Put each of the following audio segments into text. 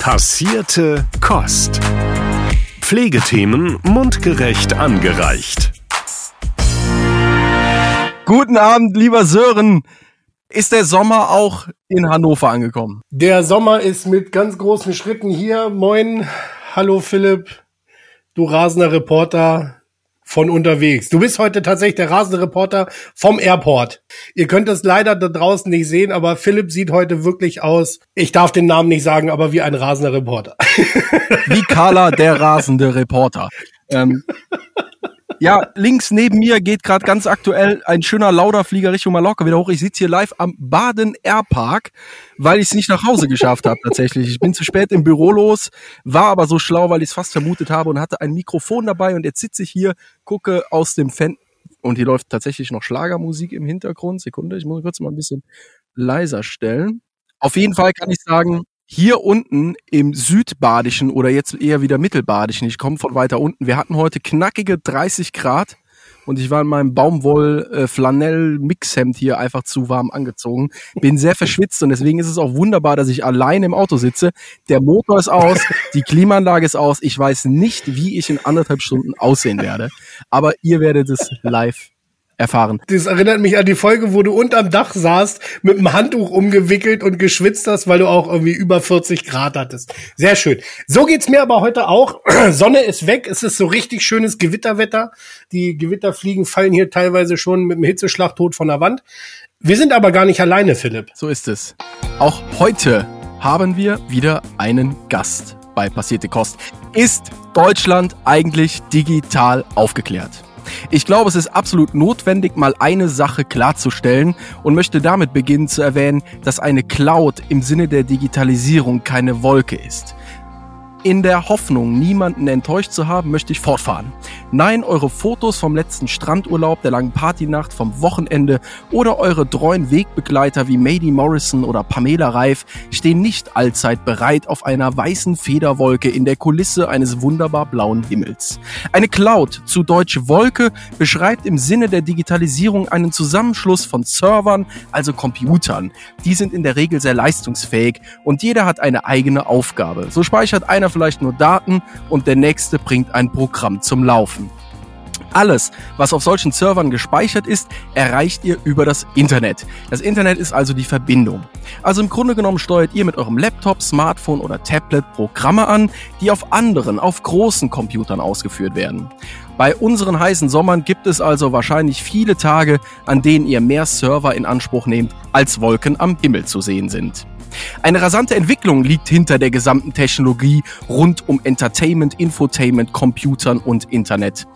Passierte Kost. Pflegethemen mundgerecht angereicht. Guten Abend, lieber Sören. Ist der Sommer auch in Hannover angekommen? Der Sommer ist mit ganz großen Schritten hier. Moin. Hallo Philipp. Du rasender Reporter von unterwegs. Du bist heute tatsächlich der rasende Reporter vom Airport. Ihr könnt es leider da draußen nicht sehen, aber Philipp sieht heute wirklich aus, ich darf den Namen nicht sagen, aber wie ein rasender Reporter. Wie Carla, der rasende Reporter. Ähm, ja, links neben mir geht gerade ganz aktuell ein schöner Lauderflieger Richtung Mallorca wieder hoch. Ich sitze hier live am Baden Airpark, weil ich es nicht nach Hause geschafft habe tatsächlich. Ich bin zu spät im Büro los, war aber so schlau, weil ich es fast vermutet habe und hatte ein Mikrofon dabei und jetzt sitze ich hier, gucke aus dem Fan und hier läuft tatsächlich noch Schlagermusik im Hintergrund. Sekunde, ich muss kurz mal ein bisschen leiser stellen. Auf jeden Fall kann ich sagen, hier unten im Südbadischen oder jetzt eher wieder Mittelbadischen, ich komme von weiter unten, wir hatten heute knackige 30 Grad und ich war in meinem Baumwoll-Flanell-Mixhemd hier einfach zu warm angezogen. Bin sehr verschwitzt und deswegen ist es auch wunderbar, dass ich allein im Auto sitze. Der Motor ist aus, die Klimaanlage ist aus. Ich weiß nicht, wie ich in anderthalb Stunden aussehen werde, aber ihr werdet es live erfahren. Das erinnert mich an die Folge, wo du unterm Dach saßt, mit einem Handtuch umgewickelt und geschwitzt hast, weil du auch irgendwie über 40 Grad hattest. Sehr schön. So geht's mir aber heute auch. Sonne ist weg. Es ist so richtig schönes Gewitterwetter. Die Gewitterfliegen fallen hier teilweise schon mit dem Hitzeschlag tot von der Wand. Wir sind aber gar nicht alleine, Philipp. So ist es. Auch heute haben wir wieder einen Gast bei Passierte Kost. Ist Deutschland eigentlich digital aufgeklärt? Ich glaube, es ist absolut notwendig, mal eine Sache klarzustellen und möchte damit beginnen zu erwähnen, dass eine Cloud im Sinne der Digitalisierung keine Wolke ist. In der Hoffnung, niemanden enttäuscht zu haben, möchte ich fortfahren. Nein, eure Fotos vom letzten Strandurlaub, der langen Partynacht, vom Wochenende oder eure treuen Wegbegleiter wie Mady Morrison oder Pamela Reif stehen nicht allzeit bereit auf einer weißen Federwolke in der Kulisse eines wunderbar blauen Himmels. Eine Cloud, zu Deutsch Wolke, beschreibt im Sinne der Digitalisierung einen Zusammenschluss von Servern, also Computern. Die sind in der Regel sehr leistungsfähig und jeder hat eine eigene Aufgabe. So speichert einer vielleicht nur Daten und der nächste bringt ein Programm zum Laufen. Alles, was auf solchen Servern gespeichert ist, erreicht ihr über das Internet. Das Internet ist also die Verbindung. Also im Grunde genommen steuert ihr mit eurem Laptop, Smartphone oder Tablet Programme an, die auf anderen, auf großen Computern ausgeführt werden. Bei unseren heißen Sommern gibt es also wahrscheinlich viele Tage, an denen ihr mehr Server in Anspruch nehmt, als Wolken am Himmel zu sehen sind. Eine rasante Entwicklung liegt hinter der gesamten Technologie rund um Entertainment, Infotainment, Computern und Internet.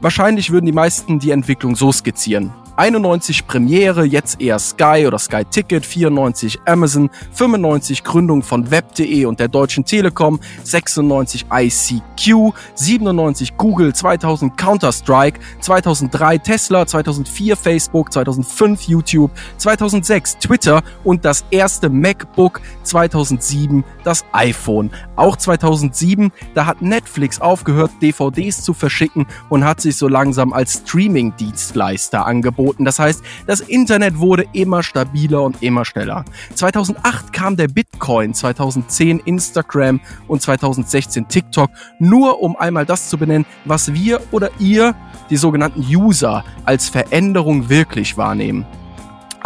Wahrscheinlich würden die meisten die Entwicklung so skizzieren. 91 Premiere, jetzt eher Sky oder Sky Ticket, 94 Amazon, 95 Gründung von Web.de und der Deutschen Telekom, 96 ICQ, 97 Google, 2000 Counter-Strike, 2003 Tesla, 2004 Facebook, 2005 YouTube, 2006 Twitter und das erste MacBook, 2007 das iPhone. Auch 2007, da hat Netflix aufgehört, DVDs zu verschicken und hat sich so langsam als Streaming-Dienstleister angeboten angeboten. Das heißt, das Internet wurde immer stabiler und immer schneller. 2008 kam der Bitcoin, 2010 Instagram und 2016 TikTok, nur um einmal das zu benennen, was wir oder ihr, die sogenannten User, als Veränderung wirklich wahrnehmen.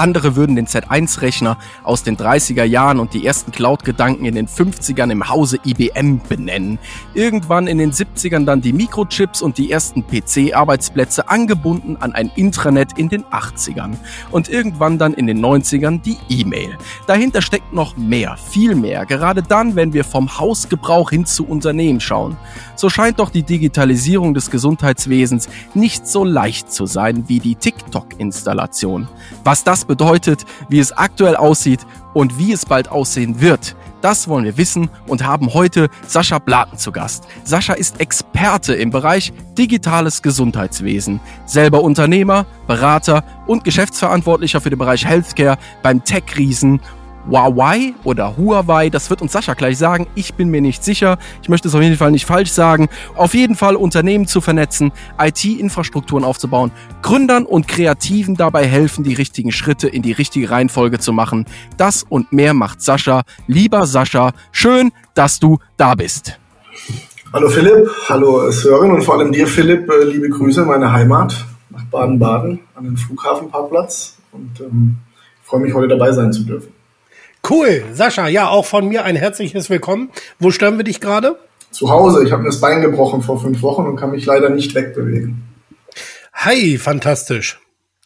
Andere würden den Z1-Rechner aus den 30er Jahren und die ersten Cloud-Gedanken in den 50ern im Hause IBM benennen. Irgendwann in den 70ern dann die Mikrochips und die ersten PC-Arbeitsplätze angebunden an ein Intranet in den 80ern. Und irgendwann dann in den 90ern die E-Mail. Dahinter steckt noch mehr, viel mehr, gerade dann, wenn wir vom Hausgebrauch hin zu Unternehmen schauen. So scheint doch die Digitalisierung des Gesundheitswesens nicht so leicht zu sein wie die TikTok-Installation. Was das bedeutet, wie es aktuell aussieht und wie es bald aussehen wird. Das wollen wir wissen und haben heute Sascha Blaten zu Gast. Sascha ist Experte im Bereich digitales Gesundheitswesen, selber Unternehmer, Berater und Geschäftsverantwortlicher für den Bereich Healthcare beim Tech-Riesen Huawei oder Huawei, das wird uns Sascha gleich sagen. Ich bin mir nicht sicher. Ich möchte es auf jeden Fall nicht falsch sagen. Auf jeden Fall Unternehmen zu vernetzen, IT-Infrastrukturen aufzubauen, Gründern und Kreativen dabei helfen, die richtigen Schritte in die richtige Reihenfolge zu machen. Das und mehr macht Sascha. Lieber Sascha, schön, dass du da bist. Hallo Philipp, hallo Sören und vor allem dir Philipp, äh, liebe Grüße in meine Heimat nach Baden-Baden an den Flughafenparkplatz und ähm, freue mich heute dabei sein zu dürfen. Cool, Sascha, ja, auch von mir ein herzliches Willkommen. Wo stören wir dich gerade? Zu Hause, ich habe mir das Bein gebrochen vor fünf Wochen und kann mich leider nicht wegbewegen. Hi, fantastisch.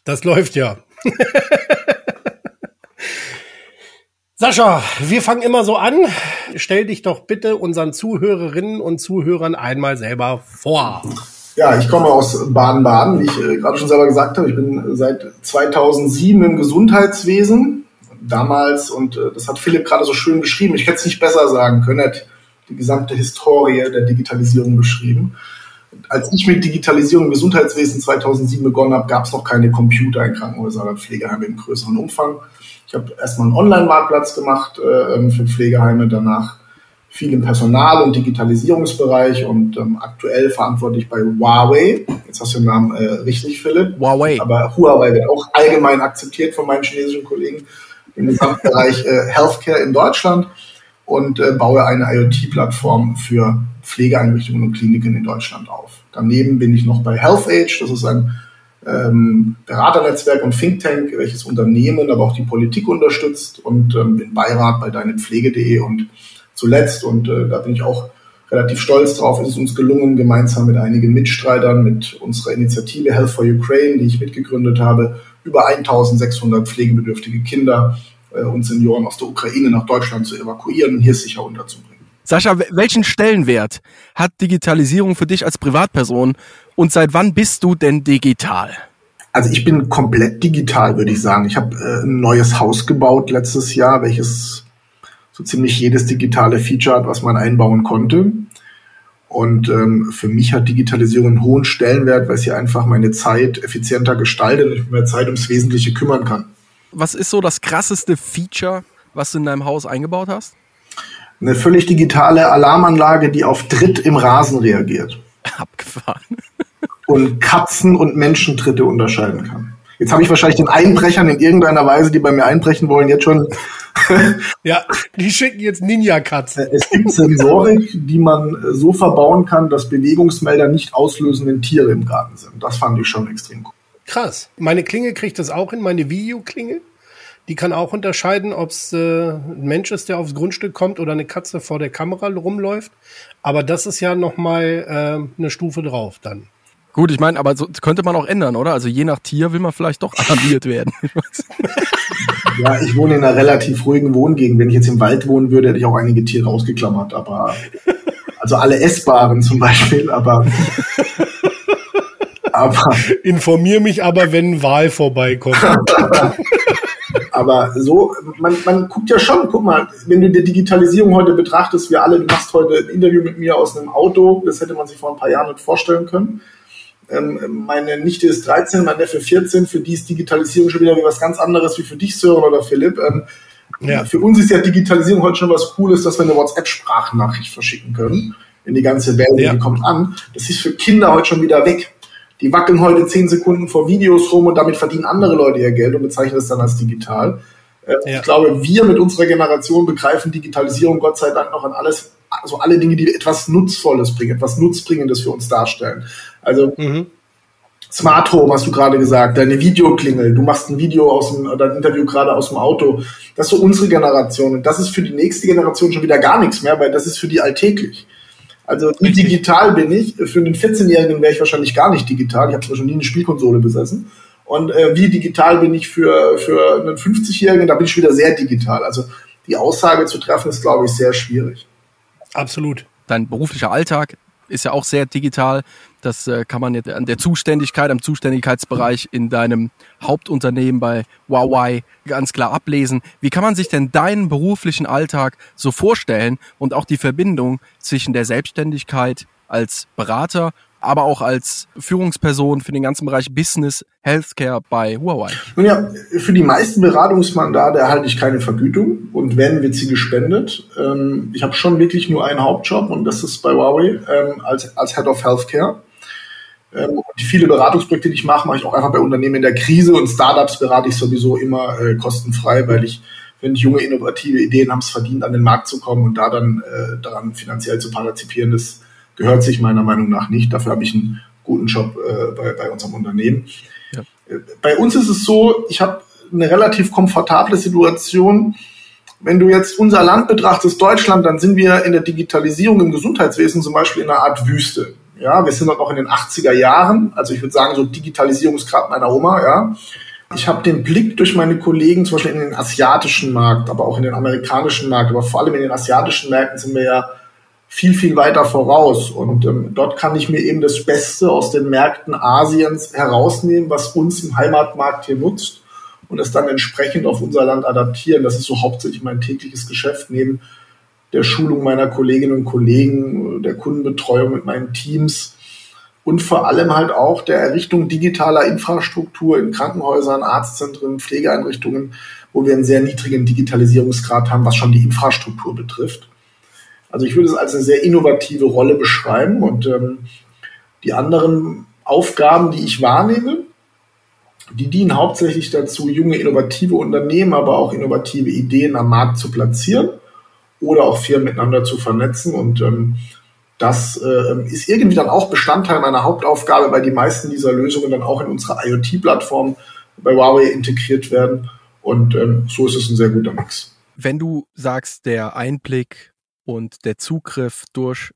Das läuft ja. Sascha, wir fangen immer so an. Stell dich doch bitte unseren Zuhörerinnen und Zuhörern einmal selber vor. Ja, ich komme aus Baden-Baden, wie ich äh, gerade schon selber gesagt habe. Ich bin seit 2007 im Gesundheitswesen. Damals, und äh, das hat Philipp gerade so schön beschrieben, ich hätte es nicht besser sagen können, er hat die gesamte Historie der Digitalisierung beschrieben. Als ich mit Digitalisierung im Gesundheitswesen 2007 begonnen habe, gab es noch keine Computer in Krankenhäusern oder Pflegeheimen im größeren Umfang. Ich habe erstmal einen Online-Marktplatz gemacht äh, ähm, für Pflegeheime, danach viel im Personal- und Digitalisierungsbereich und ähm, aktuell verantwortlich bei Huawei. Jetzt hast du den Namen äh, richtig, Philipp. Huawei. Aber Huawei wird auch allgemein akzeptiert von meinen chinesischen Kollegen im Gesamtbereich äh, Healthcare in Deutschland und äh, baue eine IoT-Plattform für Pflegeeinrichtungen und Kliniken in Deutschland auf. Daneben bin ich noch bei HealthAge, das ist ein ähm, Beraternetzwerk und Think Tank, welches Unternehmen, aber auch die Politik unterstützt und ähm, bin Beirat bei deinepflege.de und zuletzt, und äh, da bin ich auch relativ stolz drauf, ist es uns gelungen, gemeinsam mit einigen Mitstreitern, mit unserer Initiative Health for Ukraine, die ich mitgegründet habe, über 1600 pflegebedürftige Kinder äh, und Senioren aus der Ukraine nach Deutschland zu evakuieren und hier sicher unterzubringen. Sascha, welchen Stellenwert hat Digitalisierung für dich als Privatperson und seit wann bist du denn digital? Also ich bin komplett digital, würde ich sagen. Ich habe äh, ein neues Haus gebaut letztes Jahr, welches so ziemlich jedes digitale Feature hat, was man einbauen konnte. Und ähm, für mich hat Digitalisierung einen hohen Stellenwert, weil sie einfach meine Zeit effizienter gestaltet und mehr Zeit ums Wesentliche kümmern kann. Was ist so das krasseste Feature, was du in deinem Haus eingebaut hast? eine völlig digitale Alarmanlage, die auf Tritt im Rasen reagiert. Abgefahren. Und Katzen- und Menschentritte unterscheiden kann. Jetzt habe ich wahrscheinlich den Einbrechern in irgendeiner Weise, die bei mir einbrechen wollen, jetzt schon. ja, die schicken jetzt Ninja-Katzen. Es gibt Sensorik, die man so verbauen kann, dass Bewegungsmelder nicht auslösen, wenn Tiere im Garten sind. Das fand ich schon extrem cool. Krass. Meine Klinge kriegt das auch in, meine Videoklinge. Die kann auch unterscheiden, ob es äh, ein Mensch ist, der aufs Grundstück kommt oder eine Katze vor der Kamera rumläuft. Aber das ist ja noch mal äh, eine Stufe drauf dann. Gut, ich meine, aber so könnte man auch ändern, oder? Also je nach Tier will man vielleicht doch alarmiert werden. ja, ich wohne in einer relativ ruhigen Wohngegend. Wenn ich jetzt im Wald wohnen würde, hätte ich auch einige Tiere ausgeklammert. Aber also alle essbaren zum Beispiel. Aber aber informier mich aber, wenn ein Wal vorbeikommt. Aber so, man, man guckt ja schon, guck mal, wenn du die Digitalisierung heute betrachtest, wir alle, du machst heute ein Interview mit mir aus einem Auto, das hätte man sich vor ein paar Jahren nicht vorstellen können. Ähm, meine Nichte ist 13, mein Neffe 14, für die ist Digitalisierung schon wieder wie was ganz anderes wie für dich, Sören oder Philipp. Ähm, ja. Für uns ist ja Digitalisierung heute schon was Cooles, dass wir eine WhatsApp-Sprachnachricht verschicken können in die ganze Welt, ja. die kommt an. Das ist für Kinder heute schon wieder weg. Die wackeln heute zehn Sekunden vor Videos rum und damit verdienen andere Leute ihr Geld und bezeichnen das dann als digital. Äh, ja. Ich glaube, wir mit unserer Generation begreifen Digitalisierung Gott sei Dank noch an alles, also alle Dinge, die etwas Nutzvolles bringen, etwas Nutzbringendes für uns darstellen. Also mhm. Smart Home hast du gerade gesagt, deine Videoklingel, du machst ein Video aus dem, oder ein Interview gerade aus dem Auto. Das ist so unsere Generation. Und das ist für die nächste Generation schon wieder gar nichts mehr, weil das ist für die alltäglich. Also wie digital bin ich? Für einen 14-Jährigen wäre ich wahrscheinlich gar nicht digital. Ich habe zwar schon nie eine Spielkonsole besessen. Und äh, wie digital bin ich für, für einen 50-Jährigen? Da bin ich wieder sehr digital. Also die Aussage zu treffen ist, glaube ich, sehr schwierig. Absolut. Dein beruflicher Alltag ist ja auch sehr digital. Das äh, kann man jetzt an der Zuständigkeit, am Zuständigkeitsbereich in deinem Hauptunternehmen bei Huawei ganz klar ablesen. Wie kann man sich denn deinen beruflichen Alltag so vorstellen und auch die Verbindung zwischen der Selbstständigkeit als Berater aber auch als Führungsperson für den ganzen Bereich Business Healthcare bei Huawei? Nun ja, für die meisten Beratungsmandate erhalte ich keine Vergütung und wenn, wird sie gespendet. Ähm, ich habe schon wirklich nur einen Hauptjob und das ist bei Huawei ähm, als, als Head of Healthcare. Ähm, und viele Beratungsprojekte, die ich mache, mache ich auch einfach bei Unternehmen in der Krise und Startups berate ich sowieso immer äh, kostenfrei, weil ich wenn junge innovative Ideen haben es verdient, an den Markt zu kommen und da dann äh, daran finanziell zu partizipieren, das gehört sich meiner Meinung nach nicht. Dafür habe ich einen guten Job äh, bei, bei unserem Unternehmen. Ja. Äh, bei uns ist es so, ich habe eine relativ komfortable Situation. Wenn du jetzt unser Land betrachtest, Deutschland, dann sind wir in der Digitalisierung im Gesundheitswesen zum Beispiel in einer Art Wüste. Ja, wir sind dort noch in den 80er Jahren. Also ich würde sagen, so Digitalisierungsgrad meiner Oma, ja. Ich habe den Blick durch meine Kollegen, zum Beispiel in den asiatischen Markt, aber auch in den amerikanischen Markt, aber vor allem in den asiatischen Märkten sind wir ja viel, viel weiter voraus. Und ähm, dort kann ich mir eben das Beste aus den Märkten Asiens herausnehmen, was uns im Heimatmarkt hier nutzt und es dann entsprechend auf unser Land adaptieren. Das ist so hauptsächlich mein tägliches Geschäft neben der Schulung meiner Kolleginnen und Kollegen, der Kundenbetreuung mit meinen Teams und vor allem halt auch der Errichtung digitaler Infrastruktur in Krankenhäusern, Arztzentren, Pflegeeinrichtungen, wo wir einen sehr niedrigen Digitalisierungsgrad haben, was schon die Infrastruktur betrifft. Also ich würde es als eine sehr innovative Rolle beschreiben und ähm, die anderen Aufgaben, die ich wahrnehme, die dienen hauptsächlich dazu, junge innovative Unternehmen, aber auch innovative Ideen am Markt zu platzieren oder auch Firmen miteinander zu vernetzen und ähm, das äh, ist irgendwie dann auch Bestandteil meiner Hauptaufgabe, weil die meisten dieser Lösungen dann auch in unsere IoT-Plattform bei Huawei integriert werden. Und ähm, so ist es ein sehr guter Mix. Wenn du sagst, der Einblick und der Zugriff durch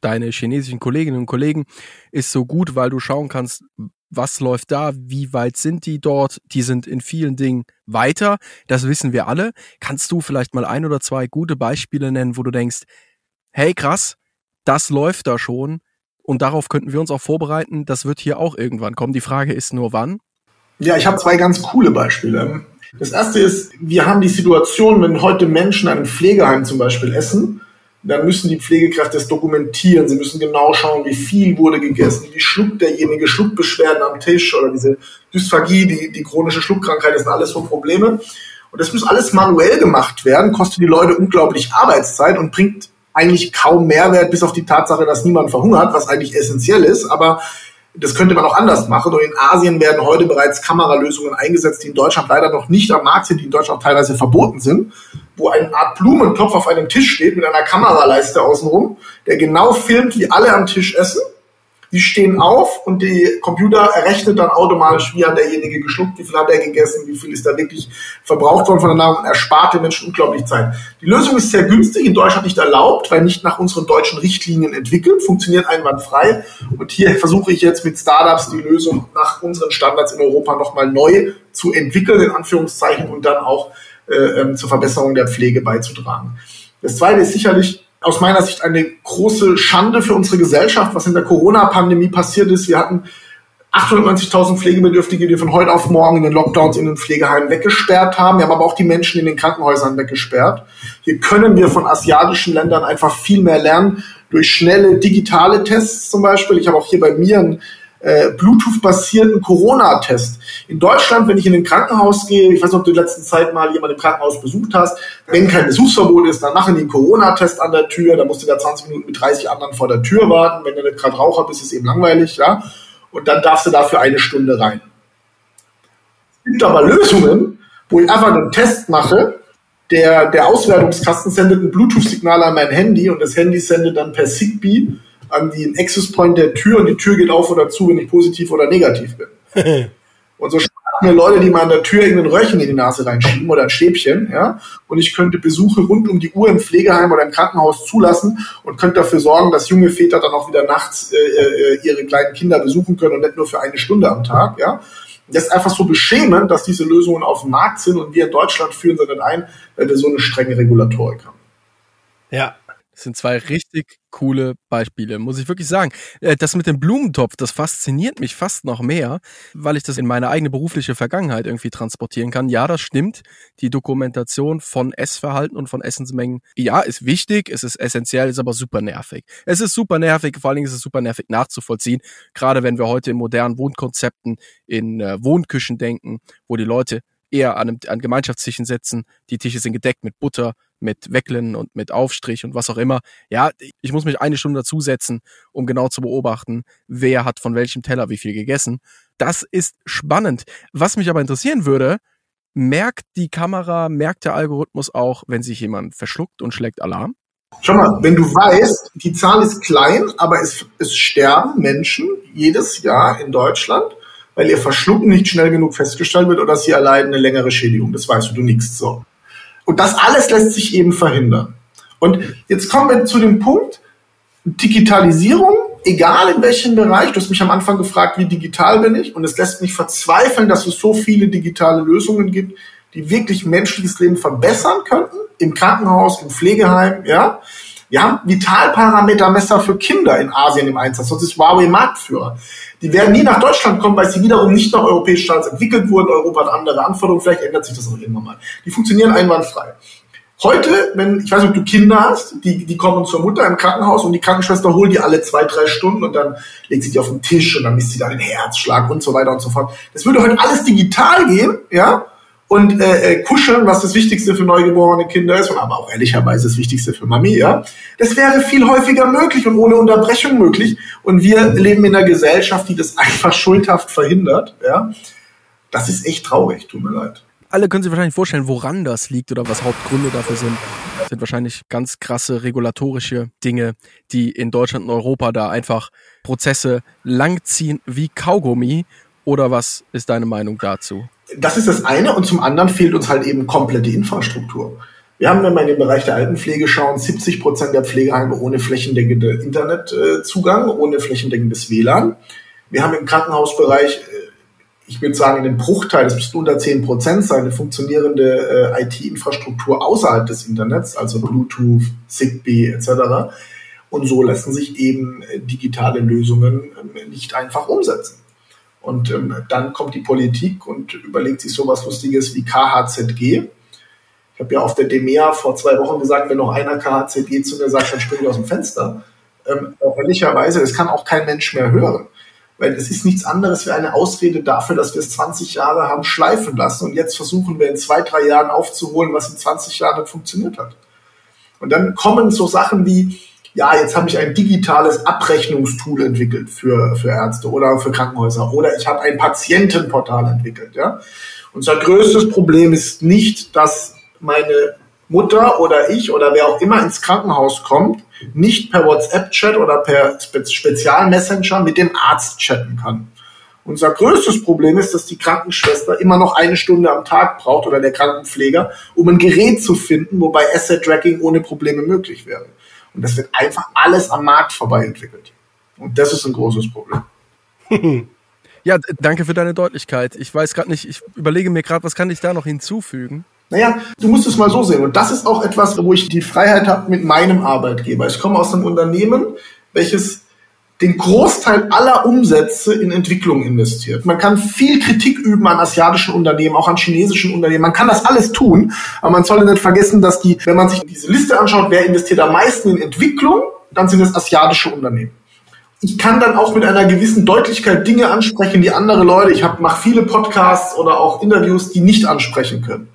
deine chinesischen Kolleginnen und Kollegen ist so gut, weil du schauen kannst, was läuft da, wie weit sind die dort, die sind in vielen Dingen weiter, das wissen wir alle. Kannst du vielleicht mal ein oder zwei gute Beispiele nennen, wo du denkst, hey krass, das läuft da schon und darauf könnten wir uns auch vorbereiten. Das wird hier auch irgendwann kommen. Die Frage ist nur wann. Ja, ich habe zwei ganz coole Beispiele. Das erste ist, wir haben die Situation, wenn heute Menschen in einem Pflegeheim zum Beispiel essen, dann müssen die Pflegekräfte es dokumentieren. Sie müssen genau schauen, wie viel wurde gegessen, wie schluckt derjenige, Schluckbeschwerden am Tisch oder diese Dysphagie, die, die chronische Schluckkrankheit, das sind alles so Probleme. Und das muss alles manuell gemacht werden, kostet die Leute unglaublich Arbeitszeit und bringt eigentlich kaum Mehrwert, bis auf die Tatsache, dass niemand verhungert, was eigentlich essentiell ist. Aber das könnte man auch anders machen. Und in Asien werden heute bereits Kameralösungen eingesetzt, die in Deutschland leider noch nicht am Markt sind, die in Deutschland teilweise verboten sind, wo eine Art Blumentopf auf einem Tisch steht mit einer Kameraleiste außenrum, der genau filmt, wie alle am Tisch essen die stehen auf und die Computer errechnet dann automatisch, wie hat derjenige geschluckt, wie viel hat er gegessen, wie viel ist da wirklich verbraucht worden von der Nahrung und erspart den Menschen unglaublich Zeit. Die Lösung ist sehr günstig, in Deutschland nicht erlaubt, weil nicht nach unseren deutschen Richtlinien entwickelt, funktioniert einwandfrei. Und hier versuche ich jetzt mit Startups die Lösung nach unseren Standards in Europa nochmal neu zu entwickeln, in Anführungszeichen, und dann auch äh, ähm, zur Verbesserung der Pflege beizutragen. Das zweite ist sicherlich aus meiner Sicht eine große Schande für unsere Gesellschaft, was in der Corona-Pandemie passiert ist. Wir hatten 890.000 Pflegebedürftige, die von heute auf morgen in den Lockdowns in den Pflegeheimen weggesperrt haben. Wir haben aber auch die Menschen in den Krankenhäusern weggesperrt. Hier können wir von asiatischen Ländern einfach viel mehr lernen durch schnelle digitale Tests zum Beispiel. Ich habe auch hier bei mir ein äh, Bluetooth-basierten Corona-Test. In Deutschland, wenn ich in ein Krankenhaus gehe, ich weiß nicht, ob du in der letzten Zeit mal jemand im Krankenhaus besucht hast, wenn kein Besuchsverbot ist, dann machen die einen Corona-Test an der Tür, da musst du da 20 Minuten mit 30 anderen vor der Tür warten. Wenn du nicht gerade Raucher bist, ist es eben langweilig, ja. Und dann darfst du dafür eine Stunde rein. Es gibt aber Lösungen, wo ich einfach einen Test mache, der, der Auswertungskasten sendet ein Bluetooth-Signal an mein Handy und das Handy sendet dann per Zigbee an den Access Point der Tür und die Tür geht auf oder zu, wenn ich positiv oder negativ bin. und so mir Leute, die mal an der Tür irgendein Röhrchen in die Nase reinschieben oder ein Stäbchen, ja, und ich könnte Besuche rund um die Uhr im Pflegeheim oder im Krankenhaus zulassen und könnte dafür sorgen, dass junge Väter dann auch wieder nachts äh, äh, ihre kleinen Kinder besuchen können und nicht nur für eine Stunde am Tag, ja. Das ist einfach so beschämend, dass diese Lösungen auf dem Markt sind und wir in Deutschland führen sie nicht ein, weil wir so eine strenge Regulatorik haben. Ja, Das sind zwei richtig coole Beispiele, muss ich wirklich sagen. Äh, das mit dem Blumentopf, das fasziniert mich fast noch mehr, weil ich das in meine eigene berufliche Vergangenheit irgendwie transportieren kann. Ja, das stimmt. Die Dokumentation von Essverhalten und von Essensmengen, ja, ist wichtig, es ist essentiell, ist aber super nervig. Es ist super nervig, vor allen Dingen ist es super nervig nachzuvollziehen, gerade wenn wir heute in modernen Wohnkonzepten, in äh, Wohnküchen denken, wo die Leute eher an, einem, an Gemeinschaftstischen setzen. Die Tische sind gedeckt mit Butter, mit Wecklen und mit Aufstrich und was auch immer. Ja, ich muss mich eine Stunde dazusetzen, um genau zu beobachten, wer hat von welchem Teller wie viel gegessen. Das ist spannend. Was mich aber interessieren würde, merkt die Kamera, merkt der Algorithmus auch, wenn sich jemand verschluckt und schlägt Alarm? Schau mal, wenn du weißt, die Zahl ist klein, aber es, es sterben Menschen jedes Jahr in Deutschland weil ihr Verschlucken nicht schnell genug festgestellt wird oder sie erleiden eine längere Schädigung. Das weißt du, du nix so. Und das alles lässt sich eben verhindern. Und jetzt kommen wir zu dem Punkt, Digitalisierung, egal in welchem Bereich, du hast mich am Anfang gefragt, wie digital bin ich, und es lässt mich verzweifeln, dass es so viele digitale Lösungen gibt, die wirklich menschliches Leben verbessern könnten, im Krankenhaus, im Pflegeheim, ja. Wir haben Vitalparametermesser für Kinder in Asien im Einsatz, sonst ist Huawei Marktführer. Die werden nie nach Deutschland kommen, weil sie wiederum nicht nach europäischen Standards entwickelt wurden. Europa hat andere Anforderungen. Vielleicht ändert sich das auch irgendwann mal. Die funktionieren einwandfrei. Heute, wenn, ich weiß nicht, ob du Kinder hast, die, die kommen zur Mutter im Krankenhaus und die Krankenschwester holt die alle zwei, drei Stunden und dann legt sie die auf den Tisch und dann misst sie da den Herzschlag und so weiter und so fort. Das würde heute alles digital gehen, ja, und äh, äh, kuscheln, was das Wichtigste für neugeborene Kinder ist aber auch ehrlicherweise das Wichtigste für Mami, ja, das wäre viel häufiger möglich und ohne Unterbrechung möglich. Und wir leben in einer Gesellschaft, die das einfach schuldhaft verhindert, ja. Das ist echt traurig, tut mir leid. Alle können sich wahrscheinlich vorstellen, woran das liegt oder was Hauptgründe dafür sind. Das sind wahrscheinlich ganz krasse regulatorische Dinge, die in Deutschland und Europa da einfach Prozesse langziehen wie Kaugummi. Oder was ist deine Meinung dazu? Das ist das eine und zum anderen fehlt uns halt eben komplett die Infrastruktur. Wir haben, wenn wir in den Bereich der Altenpflege schauen, 70 Prozent der Pflegeheime ohne flächendeckende Internetzugang, ohne flächendeckendes WLAN. Wir haben im Krankenhausbereich, äh, ich würde sagen, in dem Bruchteil, das müsste unter 10 Prozent sein, eine funktionierende äh, IT-Infrastruktur außerhalb des Internets, also Bluetooth, Zigbee etc. Und so lassen sich eben äh, digitale Lösungen nicht einfach umsetzen. Und ähm, dann kommt die Politik und überlegt sich sowas Lustiges wie KHZG. Ich habe ja auf der DEMEA vor zwei Wochen gesagt, wenn noch einer KHZG zu mir sagt, dann springe ich aus dem Fenster. Ähm, ehrlicherweise, das kann auch kein Mensch mehr hören. Weil es ist nichts anderes wie eine Ausrede dafür, dass wir es 20 Jahre haben schleifen lassen und jetzt versuchen wir in zwei, drei Jahren aufzuholen, was in 20 Jahren nicht funktioniert hat. Und dann kommen so Sachen wie, ja, jetzt habe ich ein digitales Abrechnungstool entwickelt für, für Ärzte oder für Krankenhäuser oder ich habe ein Patientenportal entwickelt. Ja? Unser größtes Problem ist nicht, dass meine Mutter oder ich oder wer auch immer ins Krankenhaus kommt, nicht per WhatsApp-Chat oder per Spezialmessenger mit dem Arzt chatten kann. Unser größtes Problem ist, dass die Krankenschwester immer noch eine Stunde am Tag braucht oder der Krankenpfleger, um ein Gerät zu finden, wobei Asset Tracking ohne Probleme möglich wäre. Und das wird einfach alles am Markt vorbei entwickelt. Und das ist ein großes Problem. Ja, danke für deine Deutlichkeit. Ich weiß gerade nicht, ich überlege mir gerade, was kann ich da noch hinzufügen? Naja, du musst es mal so sehen. Und das ist auch etwas, wo ich die Freiheit habe mit meinem Arbeitgeber. Ich komme aus einem Unternehmen, welches den Großteil aller Umsätze in Entwicklung investiert. Man kann viel Kritik üben an asiatischen Unternehmen, auch an chinesischen Unternehmen. Man kann das alles tun, aber man sollte nicht vergessen, dass die, wenn man sich diese Liste anschaut, wer investiert am meisten in Entwicklung, dann sind es asiatische Unternehmen. Ich kann dann auch mit einer gewissen Deutlichkeit Dinge ansprechen, die andere Leute, ich mache viele Podcasts oder auch Interviews, die nicht ansprechen können.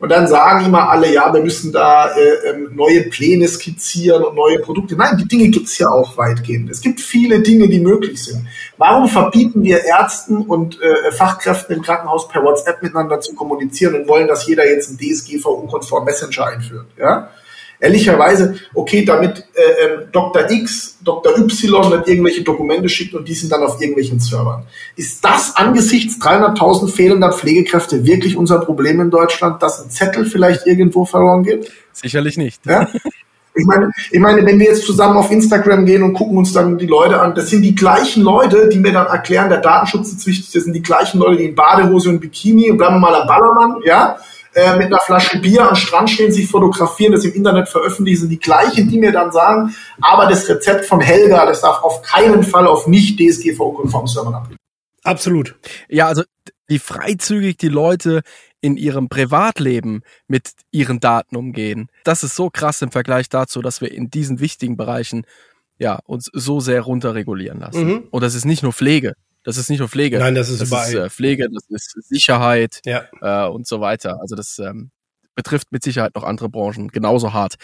Und dann sagen immer alle, ja, wir müssen da äh, ähm, neue Pläne skizzieren und neue Produkte. Nein, die Dinge gibt's ja auch weitgehend. Es gibt viele Dinge, die möglich sind. Warum verbieten wir Ärzten und äh, Fachkräften im Krankenhaus per WhatsApp miteinander zu kommunizieren und wollen, dass jeder jetzt einen DSGVO-konform Messenger einführt? Ja? Ehrlicherweise, okay, damit äh, äh, Dr. X, Dr. Y nicht irgendwelche Dokumente schickt und die sind dann auf irgendwelchen Servern. Ist das angesichts 300.000 fehlender Pflegekräfte wirklich unser Problem in Deutschland, dass ein Zettel vielleicht irgendwo verloren geht? Sicherlich nicht. Ja? Ich meine, ich meine, wenn wir jetzt zusammen auf Instagram gehen und gucken uns dann die Leute an, das sind die gleichen Leute, die mir dann erklären, der Datenschutz ist wichtig, das sind die gleichen Leute, die in Badehose und Bikini, und bleiben wir mal am Ballermann, ja, äh, mit einer Flasche Bier am Strand stehen, sich fotografieren, das im Internet veröffentlichen, sind die gleichen, die mir dann sagen, aber das Rezept von Helga, das darf auf keinen Fall auf nicht DSGVO-konform Servern abgeben. Absolut. Ja, also wie freizügig die Leute in ihrem Privatleben mit ihren Daten umgehen. Das ist so krass im Vergleich dazu, dass wir in diesen wichtigen Bereichen ja uns so sehr runterregulieren lassen. Mhm. Und das ist nicht nur Pflege. Das ist nicht nur Pflege. Nein, das ist das überall. Ist, äh, Pflege, das ist Sicherheit ja. äh, und so weiter. Also das ähm, betrifft mit Sicherheit noch andere Branchen genauso hart.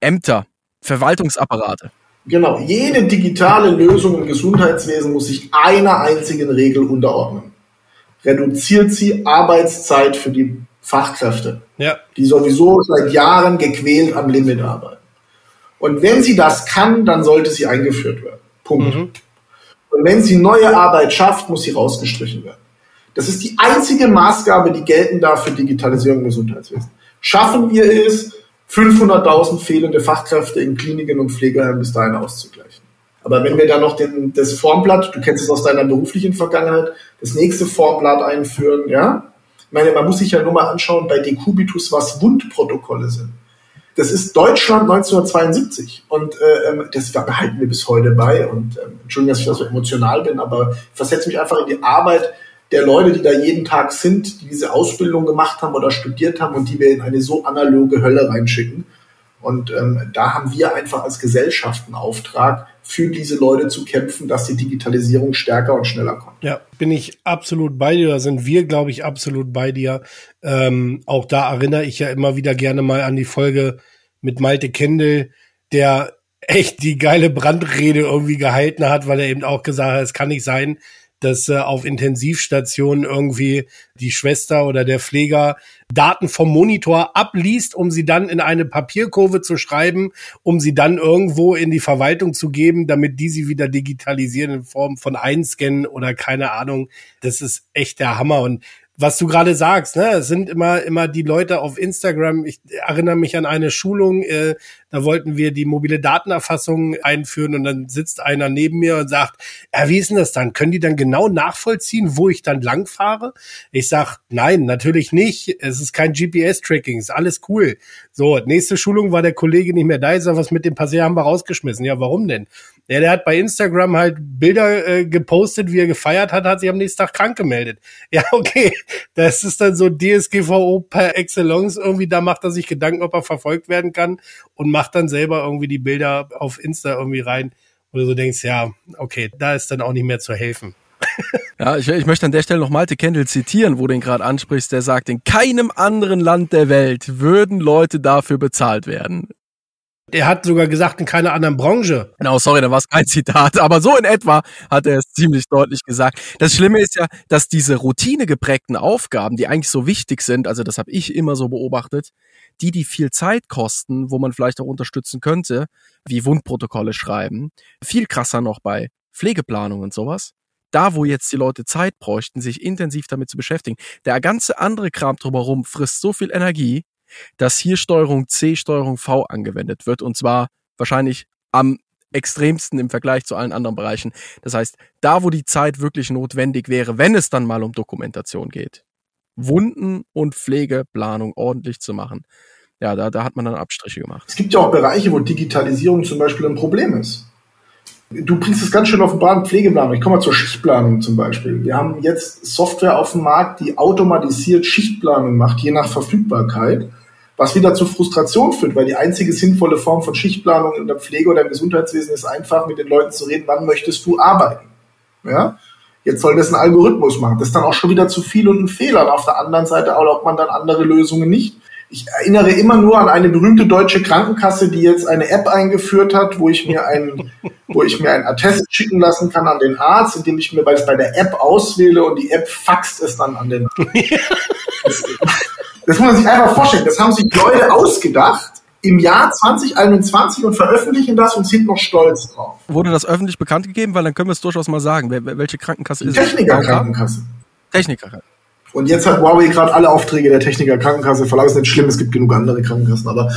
Ämter, Verwaltungsapparate. Genau, jede digitale Lösung im Gesundheitswesen muss sich einer einzigen Regel unterordnen. Reduziert sie Arbeitszeit für die Fachkräfte, ja. die sowieso seit Jahren gequält am Limit arbeiten. Und wenn sie das kann, dann sollte sie eingeführt werden. Punkt. Mhm. Und wenn sie neue Arbeit schafft, muss sie rausgestrichen werden. Das ist die einzige Maßgabe, die gelten darf für Digitalisierung im Gesundheitswesen. Schaffen wir es, 500.000 fehlende Fachkräfte in Kliniken und Pflegeheimen bis dahin auszugleichen. Aber wenn wir dann noch den, das Formblatt, du kennst es aus deiner beruflichen Vergangenheit, das nächste Formblatt einführen, ja? Ich meine, man muss sich ja nur mal anschauen bei Decubitus, was Wundprotokolle sind. Das ist Deutschland 1972 und äh, ähm, das behalten wir bis heute bei. Und ähm, Entschuldigung, dass ich da so emotional bin, aber ich versetze mich einfach in die Arbeit der Leute, die da jeden Tag sind, die diese Ausbildung gemacht haben oder studiert haben und die wir in eine so analoge Hölle reinschicken. Und ähm, da haben wir einfach als Gesellschaft einen Auftrag, für diese Leute zu kämpfen, dass die Digitalisierung stärker und schneller kommt. Ja, bin ich absolut bei dir. Da sind wir, glaube ich, absolut bei dir. Ähm, auch da erinnere ich ja immer wieder gerne mal an die Folge mit Malte Kendall, der echt die geile Brandrede irgendwie gehalten hat, weil er eben auch gesagt hat, es kann nicht sein, dass äh, auf Intensivstationen irgendwie die Schwester oder der Pfleger Daten vom Monitor abliest, um sie dann in eine Papierkurve zu schreiben, um sie dann irgendwo in die Verwaltung zu geben, damit die sie wieder digitalisieren in Form von Einscannen oder keine Ahnung. Das ist echt der Hammer. Und was du gerade sagst, ne, es sind immer immer die Leute auf Instagram. Ich erinnere mich an eine Schulung, äh, da wollten wir die mobile Datenerfassung einführen und dann sitzt einer neben mir und sagt, ja, wie ist denn das dann? Können die dann genau nachvollziehen, wo ich dann langfahre? Ich sag, nein, natürlich nicht. Es ist kein GPS-Tracking, ist alles cool. So, nächste Schulung war der Kollege nicht mehr da. Sag, was mit dem Passier haben wir rausgeschmissen. Ja, warum denn? Ja, der hat bei Instagram halt Bilder äh, gepostet, wie er gefeiert hat, hat sich am nächsten Tag krank gemeldet. Ja, okay. Das ist dann so DSGVO per Excellence. Irgendwie da macht er sich Gedanken, ob er verfolgt werden kann und macht dann selber irgendwie die Bilder auf Insta irgendwie rein, wo du so denkst, ja, okay, da ist dann auch nicht mehr zu helfen. Ja, ich, ich möchte an der Stelle noch Malte Kendall zitieren, wo du ihn gerade ansprichst. Der sagt, in keinem anderen Land der Welt würden Leute dafür bezahlt werden. Er hat sogar gesagt, in keiner anderen Branche. Genau, sorry, da war es kein Zitat, aber so in etwa hat er es ziemlich deutlich gesagt. Das Schlimme ist ja, dass diese routinegeprägten Aufgaben, die eigentlich so wichtig sind, also das habe ich immer so beobachtet, die, die viel Zeit kosten, wo man vielleicht auch unterstützen könnte, wie Wundprotokolle schreiben, viel krasser noch bei Pflegeplanung und sowas. Da, wo jetzt die Leute Zeit bräuchten, sich intensiv damit zu beschäftigen. Der ganze andere Kram drumherum frisst so viel Energie, dass hier Steuerung C, Steuerung V angewendet wird und zwar wahrscheinlich am extremsten im Vergleich zu allen anderen Bereichen. Das heißt, da, wo die Zeit wirklich notwendig wäre, wenn es dann mal um Dokumentation geht, Wunden und Pflegeplanung ordentlich zu machen, ja, da, da hat man dann Abstriche gemacht. Es gibt ja auch Bereiche, wo Digitalisierung zum Beispiel ein Problem ist. Du bringst es ganz schön auf den Bahn, Pflegeplanung. Ich komme mal zur Schichtplanung zum Beispiel. Wir haben jetzt Software auf dem Markt, die automatisiert Schichtplanung macht, je nach Verfügbarkeit was wieder zu Frustration führt, weil die einzige sinnvolle Form von Schichtplanung in der Pflege oder im Gesundheitswesen ist einfach mit den Leuten zu reden, wann möchtest du arbeiten. Ja? Jetzt soll das ein Algorithmus machen. Das ist dann auch schon wieder zu viel und ein Fehler. Und auf der anderen Seite erlaubt man dann andere Lösungen nicht. Ich erinnere immer nur an eine berühmte deutsche Krankenkasse, die jetzt eine App eingeführt hat, wo ich mir einen, wo ich mir einen Attest schicken lassen kann an den Arzt, indem ich mir bei der App auswähle und die App faxt es dann an den Arzt. Das muss man sich einfach vorstellen. Das haben sich Leute ausgedacht im Jahr 2021 und veröffentlichen das und sind noch stolz drauf. Wurde das öffentlich bekannt gegeben? Weil dann können wir es durchaus mal sagen. welche Krankenkasse ist es? Techniker-Krankenkasse. Techniker. Und jetzt hat Huawei gerade alle Aufträge der Techniker-Krankenkasse verlangt. Ist nicht schlimm, es gibt genug andere Krankenkassen, aber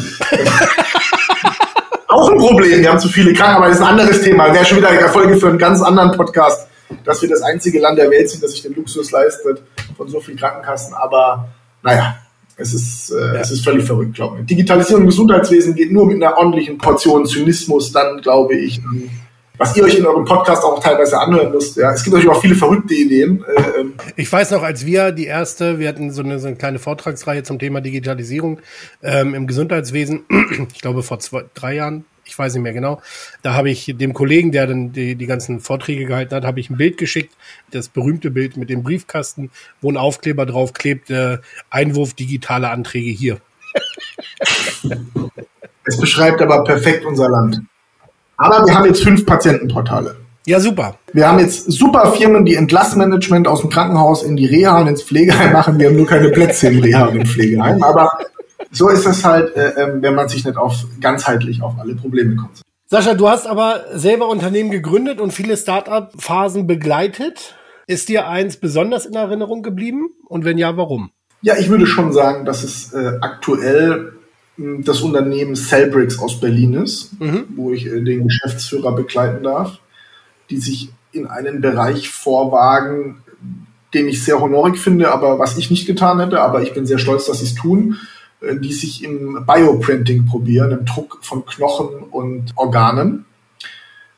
auch ein Problem. Wir haben zu viele Kranken, aber das ist ein anderes Thema. Wäre schon wieder eine Erfolge für einen ganz anderen Podcast, dass wir das einzige Land der Welt sind, das sich den Luxus leistet von so vielen Krankenkassen. Aber naja, Es ist, äh, ja. es ist völlig verrückt, glaube ich. Digitalisierung im Gesundheitswesen geht nur mit einer ordentlichen Portion Zynismus, dann glaube ich, was ihr euch in eurem Podcast auch teilweise anhören müsst. Ja, es gibt natürlich auch viele verrückte Ideen. Äh, ähm. ich weiß noch, als wir die erste, wir hatten so eine, so eine kleine Vortragsreihe zum Thema Digitalisierung ähm, im Gesundheitswesen, ich glaube vor zwei, drei Jahren, ich weiß nicht mehr genau. Da habe ich dem Kollegen, der dann die, die ganzen Vorträge gehalten hat, habe ich ein Bild geschickt, das berühmte Bild mit dem Briefkasten, wo ein Aufkleber drauf klebt, äh, Einwurf digitale Anträge hier. es beschreibt aber perfekt unser Land. Aber wir haben jetzt fünf Patientenportale. Ja, super. Wir haben jetzt super Firmen, die Entlassmanagement aus dem Krankenhaus in die Reha und ins Pflegeheim machen. Wir haben nur keine Plätze im Reha und im Pflegeheim. Aber so ist es halt, äh, ähm, wenn man sich nicht auf ganzheitlich auf alle Probleme konzentriert. Sascha, du hast aber selber Unternehmen gegründet und viele Start-up-Phasen begleitet. Ist dir eins besonders in Erinnerung geblieben? Und wenn ja, warum? Ja, ich würde schon sagen, dass es äh, aktuell das Unternehmen Cellbricks aus Berlin ist, mhm. wo ich äh, den Geschäftsführer begleiten darf, die sich in einen Bereich vorwagen, den ich sehr honorig finde, aber was ich nicht getan hätte, aber ich bin sehr stolz, dass sie es tun, die sich im Bioprinting probieren, im Druck von Knochen und Organen,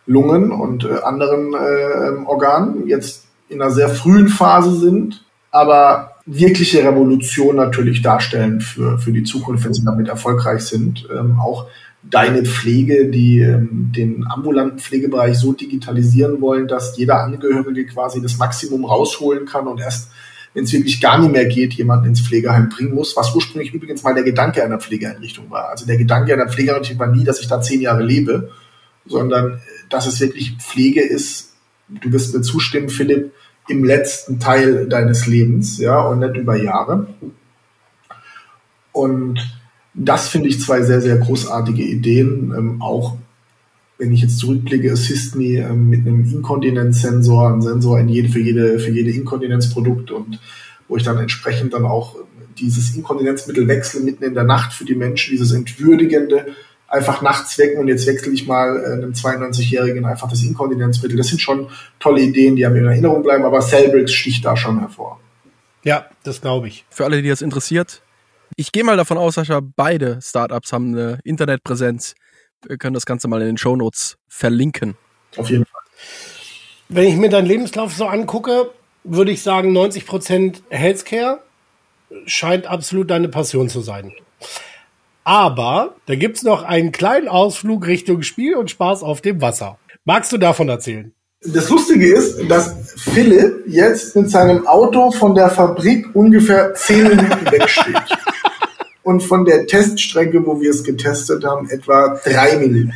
Lungen und äh, anderen äh, Organen, jetzt in einer sehr frühen Phase sind, aber wirkliche Revolution natürlich darstellen für, für die Zukunft, wenn sie damit erfolgreich sind. Ähm, auch deine Pflege, die ähm, den ambulanten Pflegebereich so digitalisieren wollen, dass jeder Angehörige quasi das Maximum rausholen kann und erst, wenn es wirklich gar nicht mehr geht, jemanden ins Pflegeheim bringen muss, was ursprünglich übrigens mal der Gedanke einer Pflegeeinrichtung war. Also der Gedanke einer Pflegeeinrichtung war nie, dass ich da zehn Jahre lebe, sondern äh, dass es wirklich Pflege ist. Du wirst mir zustimmen, Philipp, im letzten Teil deines Lebens, ja, und nicht über Jahre. Und das finde ich zwei sehr, sehr großartige Ideen. Ähm, auch wenn ich jetzt zurückblicke, Assist Me ähm, mit einem Inkontinenzsensor, ein Sensor in jede, für jede, für jede Inkontinenzprodukt und wo ich dann entsprechend dann auch dieses Inkontinenzmittel wechsle mitten in der Nacht für die Menschen, dieses entwürdigende, einfach nachts wecken und jetzt wechsle ich mal äh, einem 92-Jährigen einfach das Inkontinenzmittel. Das sind schon tolle Ideen, die haben mir in Erinnerung bleiben, aber Cellbricks sticht da schon hervor. Ja, das glaube ich. Für alle, die das interessiert, ich gehe mal davon aus, Sascha, beide Startups haben eine Internetpräsenz. Wir können das Ganze mal in den Shownotes verlinken. Auf jeden Fall. Wenn ich mir deinen Lebenslauf so angucke, würde ich sagen, 90% Healthcare scheint absolut deine Passion zu sein. Aber da gibt's noch einen kleinen Ausflug Richtung Spiel und Spaß auf dem Wasser. Magst du davon erzählen? Das Lustige ist, dass Philipp jetzt mit seinem Auto von der Fabrik ungefähr zehn Minuten wegsteht. Und von der Teststrecke, wo wir es getestet haben, etwa drei Minuten.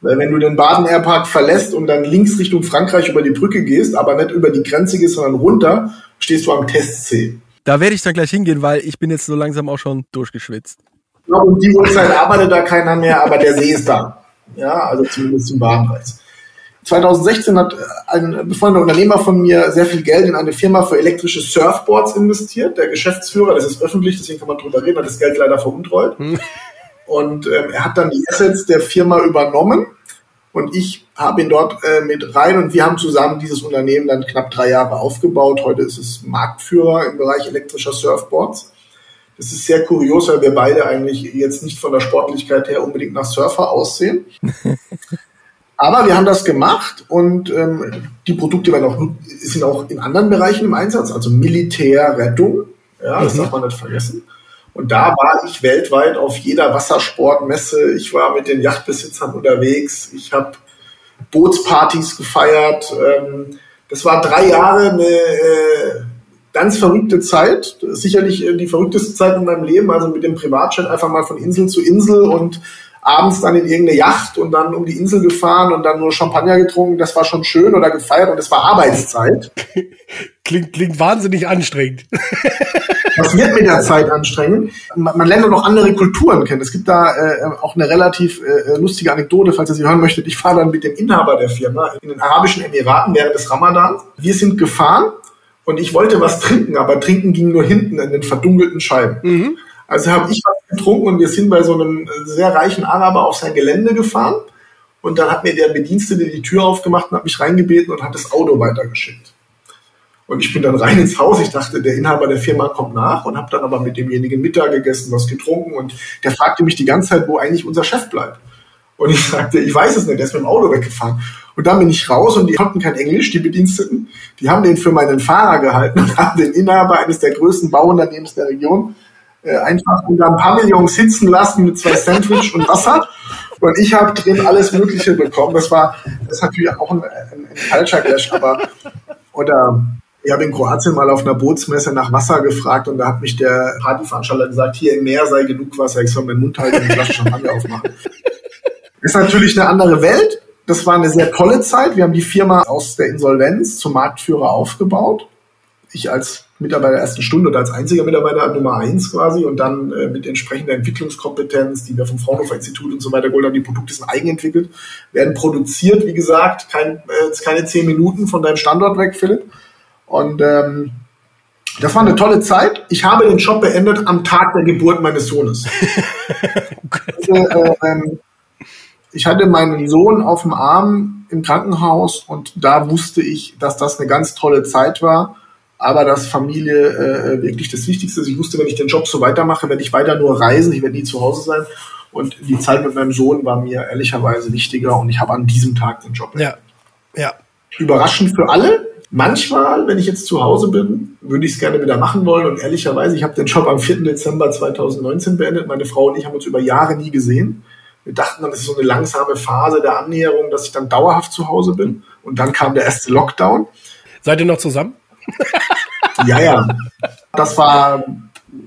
Weil wenn du den Baden Airpark verlässt und dann links Richtung Frankreich über die Brücke gehst, aber nicht über die Grenze gehst, sondern runter, stehst du am Testsee. Da werde ich dann gleich hingehen, weil ich bin jetzt so langsam auch schon durchgeschwitzt. Ja, um die Uhrzeit arbeitet da keiner mehr, aber der See ist da. Ja, also zumindest im Bahnpreis. 2016 hat ein befreundeter Unternehmer von mir sehr viel Geld in eine Firma für elektrische Surfboards investiert. Der Geschäftsführer, das ist öffentlich, deswegen kann man drüber reden, hat das Geld leider veruntreut. Hm. Und ähm, er hat dann die Assets der Firma übernommen und ich habe ihn dort äh, mit rein und wir haben zusammen dieses Unternehmen dann knapp drei Jahre aufgebaut. Heute ist es Marktführer im Bereich elektrischer Surfboards. Das ist sehr kurios, weil wir beide eigentlich jetzt nicht von der Sportlichkeit her unbedingt nach Surfer aussehen. Aber wir haben das gemacht und ähm, die Produkte werden auch, sind auch in anderen Bereichen im Einsatz, also Militär, Rettung. Ja, das mhm. darf man nicht vergessen. Und da war ich weltweit auf jeder Wassersportmesse. Ich war mit den Yachtbesitzern unterwegs. Ich habe Bootspartys gefeiert. Ähm, das war drei Jahre eine äh, ganz verrückte Zeit, sicherlich äh, die verrückteste Zeit in meinem Leben, also mit dem Privatjet einfach mal von Insel zu Insel und abends dann in irgendeine Yacht und dann um die Insel gefahren und dann nur Champagner getrunken, das war schon schön oder gefeiert und es war Arbeitszeit. klingt, klingt wahnsinnig anstrengend. Was wird mit der Zeit anstrengend? Man, man lernt auch noch andere Kulturen kennen. Es gibt da äh, auch eine relativ äh, lustige Anekdote, falls ihr sie hören möchtet. Ich fahre dann mit dem Inhaber der Firma in den Arabischen Emiraten während des Ramadan. Wir sind gefahren und ich wollte was trinken, aber trinken ging nur hinten in den verdunkelten Scheiben. Mhm. Also habe ich was getrunken und wir sind bei so einem sehr reichen Araber auf sein Gelände gefahren. Und dann hat mir der Bedienstete die Tür aufgemacht und hat mich reingebeten und hat das Auto weitergeschickt. Und ich bin dann rein ins Haus. Ich dachte, der Inhaber der Firma kommt nach und habe dann aber mit demjenigen Mittag gegessen, was getrunken. Und der fragte mich die ganze Zeit, wo eigentlich unser Chef bleibt. Und ich sagte, ich weiß es nicht, der ist mit dem Auto weggefahren. Und dann bin ich raus und die konnten kein Englisch, die Bediensteten. Die haben den für meinen Fahrer gehalten und haben den Inhaber eines der größten Bauunternehmens der Region äh, einfach unter einem Pavillon sitzen lassen mit zwei Sandwich und Wasser. Und ich habe drin alles Mögliche bekommen. Das war, das ist natürlich auch ein, ein, ein falscher Clash, aber oder ich habe in Kroatien mal auf einer Bootsmesse nach Wasser gefragt und da hat mich der Partyveranstalter gesagt, hier im Meer sei genug Wasser, ich soll meinen Mund halten und eine Flasche Champagner aufmachen. Ist natürlich eine andere Welt. Das war eine sehr tolle Zeit. Wir haben die Firma aus der Insolvenz zum Marktführer aufgebaut. Ich als Mitarbeiter der ersten Stunde oder als einziger Mitarbeiter Nummer eins quasi und dann äh, mit entsprechender Entwicklungskompetenz, die wir vom Fraunhofer Institut und so weiter geholt haben. Die Produkte sind eigenentwickelt, werden produziert, wie gesagt, kein, äh, keine zehn Minuten von deinem Standort weg, Philipp. Und ähm, das war eine tolle Zeit. Ich habe den Job beendet am Tag der Geburt meines Sohnes. also, äh, ähm, ich hatte meinen Sohn auf dem Arm im Krankenhaus und da wusste ich, dass das eine ganz tolle Zeit war, aber dass Familie äh, wirklich das Wichtigste ist. Ich wusste, wenn ich den Job so weitermache, werde ich weiter nur reisen, ich werde nie zu Hause sein. Und die Zeit mit meinem Sohn war mir ehrlicherweise wichtiger und ich habe an diesem Tag den Job. Ja, ja. Überraschend für alle. Manchmal, wenn ich jetzt zu Hause bin, würde ich es gerne wieder machen wollen. Und ehrlicherweise, ich habe den Job am 4. Dezember 2019 beendet. Meine Frau und ich haben uns über Jahre nie gesehen. Wir dachten dann, das ist so eine langsame Phase der Annäherung, dass ich dann dauerhaft zu Hause bin. Und dann kam der erste Lockdown. Seid ihr noch zusammen? Ja, ja. Das war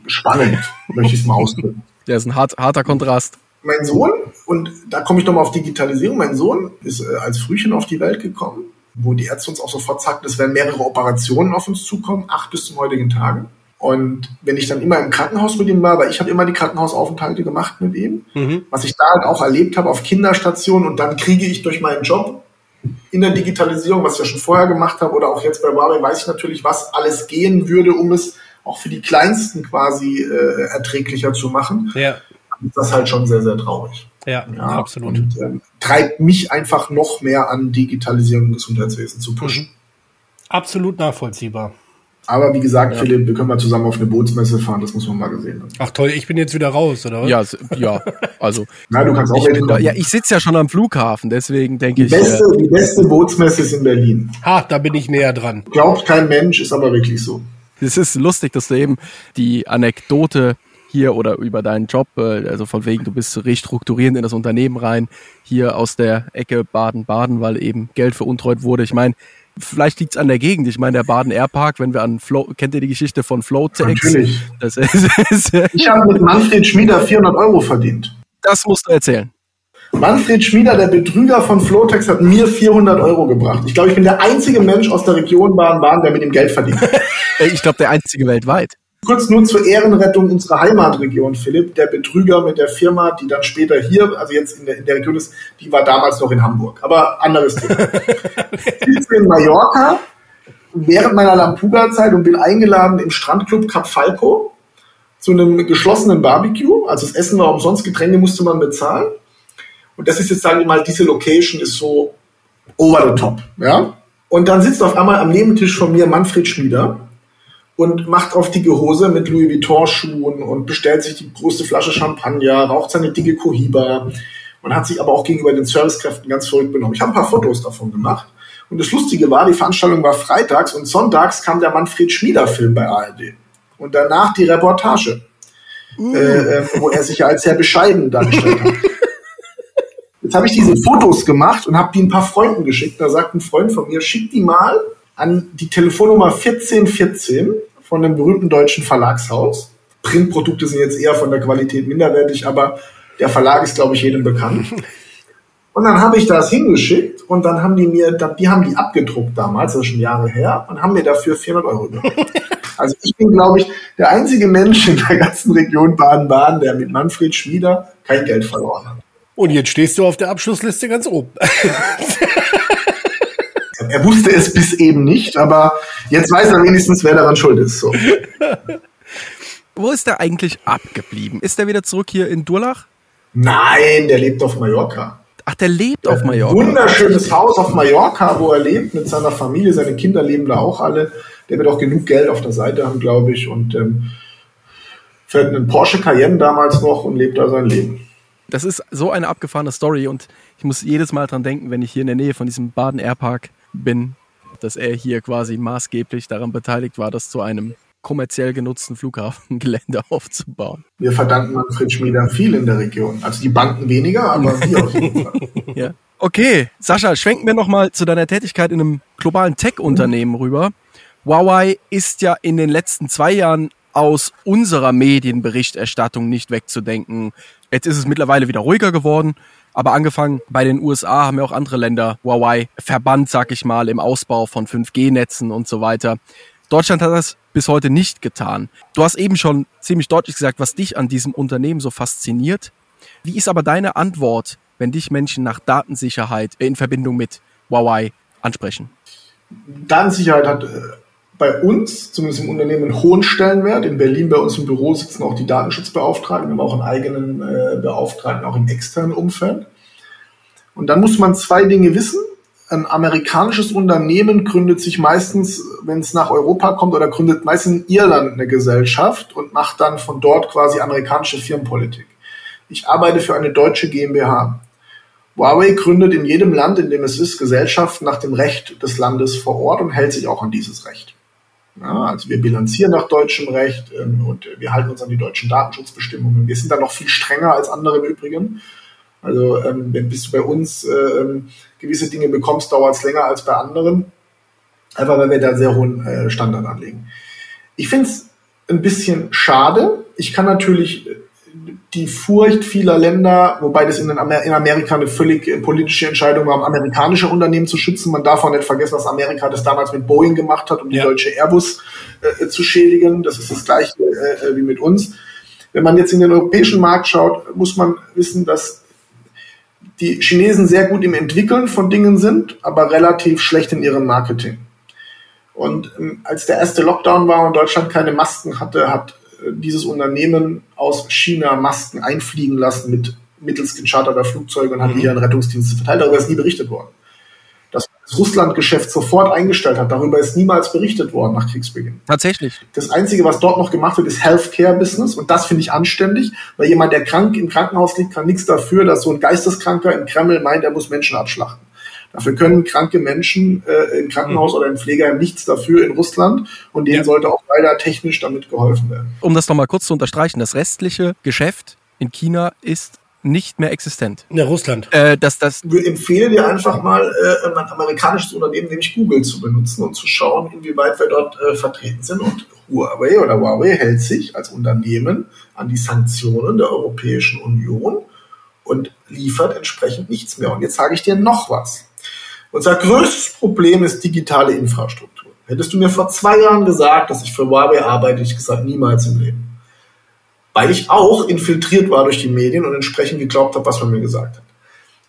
spannend, möchte ich es mal ausdrücken. Der ist ein hart, harter Kontrast. Mein Sohn, und da komme ich nochmal auf Digitalisierung, mein Sohn ist äh, als Frühchen auf die Welt gekommen, wo die Ärzte uns auch sofort sagten, es werden mehrere Operationen auf uns zukommen, acht bis zum heutigen Tage. Und wenn ich dann immer im Krankenhaus mit ihm war, weil ich habe immer die Krankenhausaufenthalte gemacht mit ihm, mhm. was ich da halt auch erlebt habe auf Kinderstationen und dann kriege ich durch meinen Job in der Digitalisierung, was ich ja schon vorher gemacht habe oder auch jetzt bei Huawei, weiß ich natürlich, was alles gehen würde, um es auch für die Kleinsten quasi äh, erträglicher zu machen. Ja. Das ist halt schon sehr, sehr traurig. Ja, ja absolut. Und ähm, treibt mich einfach noch mehr an, Digitalisierung im Gesundheitswesen zu pushen. Mhm. Absolut nachvollziehbar. Aber wie gesagt, ja. Philipp, wir können mal zusammen auf eine Bootsmesse fahren, das muss man mal gesehen haben. Ach toll, ich bin jetzt wieder raus, oder was? Ja, ja also. Nein, du kannst auch ich da, Ja, ich sitze ja schon am Flughafen, deswegen denke ich. Beste, äh, die beste Bootsmesse ist in Berlin. Ha, da bin ich näher dran. Glaubt kein Mensch, ist aber wirklich so. Es ist lustig, dass du eben die Anekdote hier oder über deinen Job, äh, also von wegen, du bist restrukturierend in das Unternehmen rein, hier aus der Ecke Baden-Baden, weil eben Geld veruntreut wurde. Ich meine, Vielleicht liegt es an der Gegend. Ich meine, der Baden Air Park, wenn wir an Flow, kennt ihr die Geschichte von Flowtex? Natürlich. Das ist, ich habe mit Manfred Schmieder 400 Euro verdient. Das musst du erzählen. Manfred Schmieder, der Betrüger von Flowtex, hat mir 400 Euro gebracht. Ich glaube, ich bin der einzige Mensch aus der Region Baden-Baden, der mit ihm Geld verdient. ich glaube, der einzige weltweit. Kurz nur zur Ehrenrettung unserer Heimatregion, Philipp. Der Betrüger mit der Firma, die dann später hier, also jetzt in der, in der Region ist, die war damals noch in Hamburg. Aber anderes Thema. ich sitze in Mallorca während meiner Lampuga-Zeit und bin eingeladen im Strandclub Cap Falco zu einem geschlossenen Barbecue. Also das Essen war umsonst, Getränke musste man bezahlen. Und das ist jetzt, sagen wir mal, diese Location ist so over the top. Ja? Und dann sitzt auf einmal am Nebentisch von mir Manfred Schmieder und macht auf dicke Hose mit Louis Vuitton-Schuhen und bestellt sich die größte Flasche Champagner, raucht seine dicke Cohiba und hat sich aber auch gegenüber den Servicekräften ganz verrückt benommen. Ich habe ein paar Fotos davon gemacht. Und das Lustige war, die Veranstaltung war freitags und sonntags kam der Manfred Schmieder-Film bei ARD. Und danach die Reportage, uh. äh, wo er sich ja als sehr bescheiden dargestellt hat. Jetzt habe ich diese Fotos gemacht und habe die ein paar Freunden geschickt. Da sagt ein Freund von mir, schick die mal an die Telefonnummer 1414 von einem berühmten deutschen Verlagshaus. Printprodukte sind jetzt eher von der Qualität minderwertig, aber der Verlag ist, glaube ich, jedem bekannt. Und dann habe ich das hingeschickt und dann haben die mir, die haben die abgedruckt damals, das ist schon Jahre her, und haben mir dafür 400 Euro gegeben. Also ich bin, glaube ich, der einzige Mensch in der ganzen Region Baden-Baden, der mit Manfred Schmieder kein Geld verloren hat. Und jetzt stehst du auf der Abschlussliste ganz oben. Er wusste es bis eben nicht, aber jetzt weiß er wenigstens, wer daran schuld ist. So. Wo ist er eigentlich abgeblieben? Ist er wieder zurück hier in Durlach? Nein, der lebt auf Mallorca. Ach, der lebt auf Mallorca. Wunderschönes Haus auf Mallorca, wo er lebt mit seiner Familie. Seine Kinder leben da auch alle. Der wird auch genug Geld auf der Seite haben, glaube ich, und ähm, fährt einen Porsche Cayenne damals noch und lebt da sein Leben. Das ist so eine abgefahrene Story und ich muss jedes Mal dran denken, wenn ich hier in der Nähe von diesem Baden Airpark bin, dass er hier quasi maßgeblich daran beteiligt war, das zu einem kommerziell genutzten Flughafengelände aufzubauen. Wir verdanken Manfred Schmieder viel in der Region. Also die Banken weniger, aber wir auf jeden Fall. ja. Okay, Sascha, schwenken wir nochmal zu deiner Tätigkeit in einem globalen Tech-Unternehmen rüber. Huawei ist ja in den letzten zwei Jahren aus unserer Medienberichterstattung nicht wegzudenken. Jetzt ist es mittlerweile wieder ruhiger geworden, aber angefangen bei den USA haben ja auch andere Länder Huawei verbannt, sag ich mal, im Ausbau von 5G-Netzen und so weiter. Deutschland hat das bis heute nicht getan. Du hast eben schon ziemlich deutlich gesagt, was dich an diesem Unternehmen so fasziniert. Wie ist aber deine Antwort, wenn dich Menschen nach Datensicherheit in Verbindung mit Huawei ansprechen? Datensicherheit hat äh, bei uns, zumindest im Unternehmen, einen hohen Stellenwert. In Berlin bei uns im Büro sitzen auch die Datenschutzbeauftragten, aber auch einen eigenen äh, Beauftragten, auch im externen Umfeld. Und dann muss man zwei Dinge wissen. Ein amerikanisches Unternehmen gründet sich meistens, wenn es nach Europa kommt, oder gründet meistens in Irland eine Gesellschaft und macht dann von dort quasi amerikanische Firmenpolitik. Ich arbeite für eine deutsche GmbH. Huawei gründet in jedem Land, in dem es ist, Gesellschaften nach dem Recht des Landes vor Ort und hält sich auch an dieses Recht. Ja, also wir bilanzieren nach deutschem Recht ähm, und wir halten uns an die deutschen Datenschutzbestimmungen. Wir sind da noch viel strenger als andere im Übrigen. Also ähm, wenn bis du bei uns äh, gewisse Dinge bekommst, dauert es länger als bei anderen. Einfach weil wir da sehr hohen äh, Standard anlegen. Ich finde es ein bisschen schade. Ich kann natürlich die Furcht vieler Länder, wobei das in, Amer in, Amerika eine völlig äh, politische Entscheidung war, um amerikanische Unternehmen zu schützen. Man darf auch nicht vergessen, dass Amerika das damals mit Boeing gemacht hat, um ja. die deutsche Airbus äh, zu schädigen. Das ist das gleiche äh, äh, wie mit uns. Wenn man jetzt in den europäischen Markt schaut, muss man wissen, dass die Chinesen sehr gut im Entwickeln von Dingen sind, aber relativ schlecht in ihrem Marketing. Und ähm, als der erste Lockdown war und Deutschland keine Masken hatte, hat dieses Unternehmen aus China Masken einfliegen lassen mit mittels gecharterter Flugzeuge und hat mhm. die an Rettungsdienste verteilt. Darüber ist nie berichtet worden. Das Russland-Geschäft sofort eingestellt hat, darüber ist niemals berichtet worden nach Kriegsbeginn. Tatsächlich. Das Einzige, was dort noch gemacht wird, ist Healthcare-Business und das finde ich anständig, weil jemand, der krank im Krankenhaus liegt, kann nichts dafür, dass so ein Geisteskranker im Kreml meint, er muss Menschen abschlachten. Dafür können kranke Menschen äh, im Krankenhaus mhm. oder im Pflegeheim nichts dafür in Russland und denen ja. sollte auch leider technisch damit geholfen werden. Um das nochmal kurz zu unterstreichen, das restliche Geschäft in China ist nicht mehr existent. In Russland. Äh, dass das ich empfehle dir einfach mal, äh, ein amerikanisches Unternehmen, nämlich Google, zu benutzen und zu schauen, inwieweit wir dort äh, vertreten sind. Und Huawei oder Huawei hält sich als Unternehmen an die Sanktionen der Europäischen Union und liefert entsprechend nichts mehr. Und jetzt sage ich dir noch was. Unser größtes Problem ist digitale Infrastruktur. Hättest du mir vor zwei Jahren gesagt, dass ich für Huawei arbeite, ich gesagt, niemals im Leben. Weil ich auch infiltriert war durch die Medien und entsprechend geglaubt habe, was man mir gesagt hat.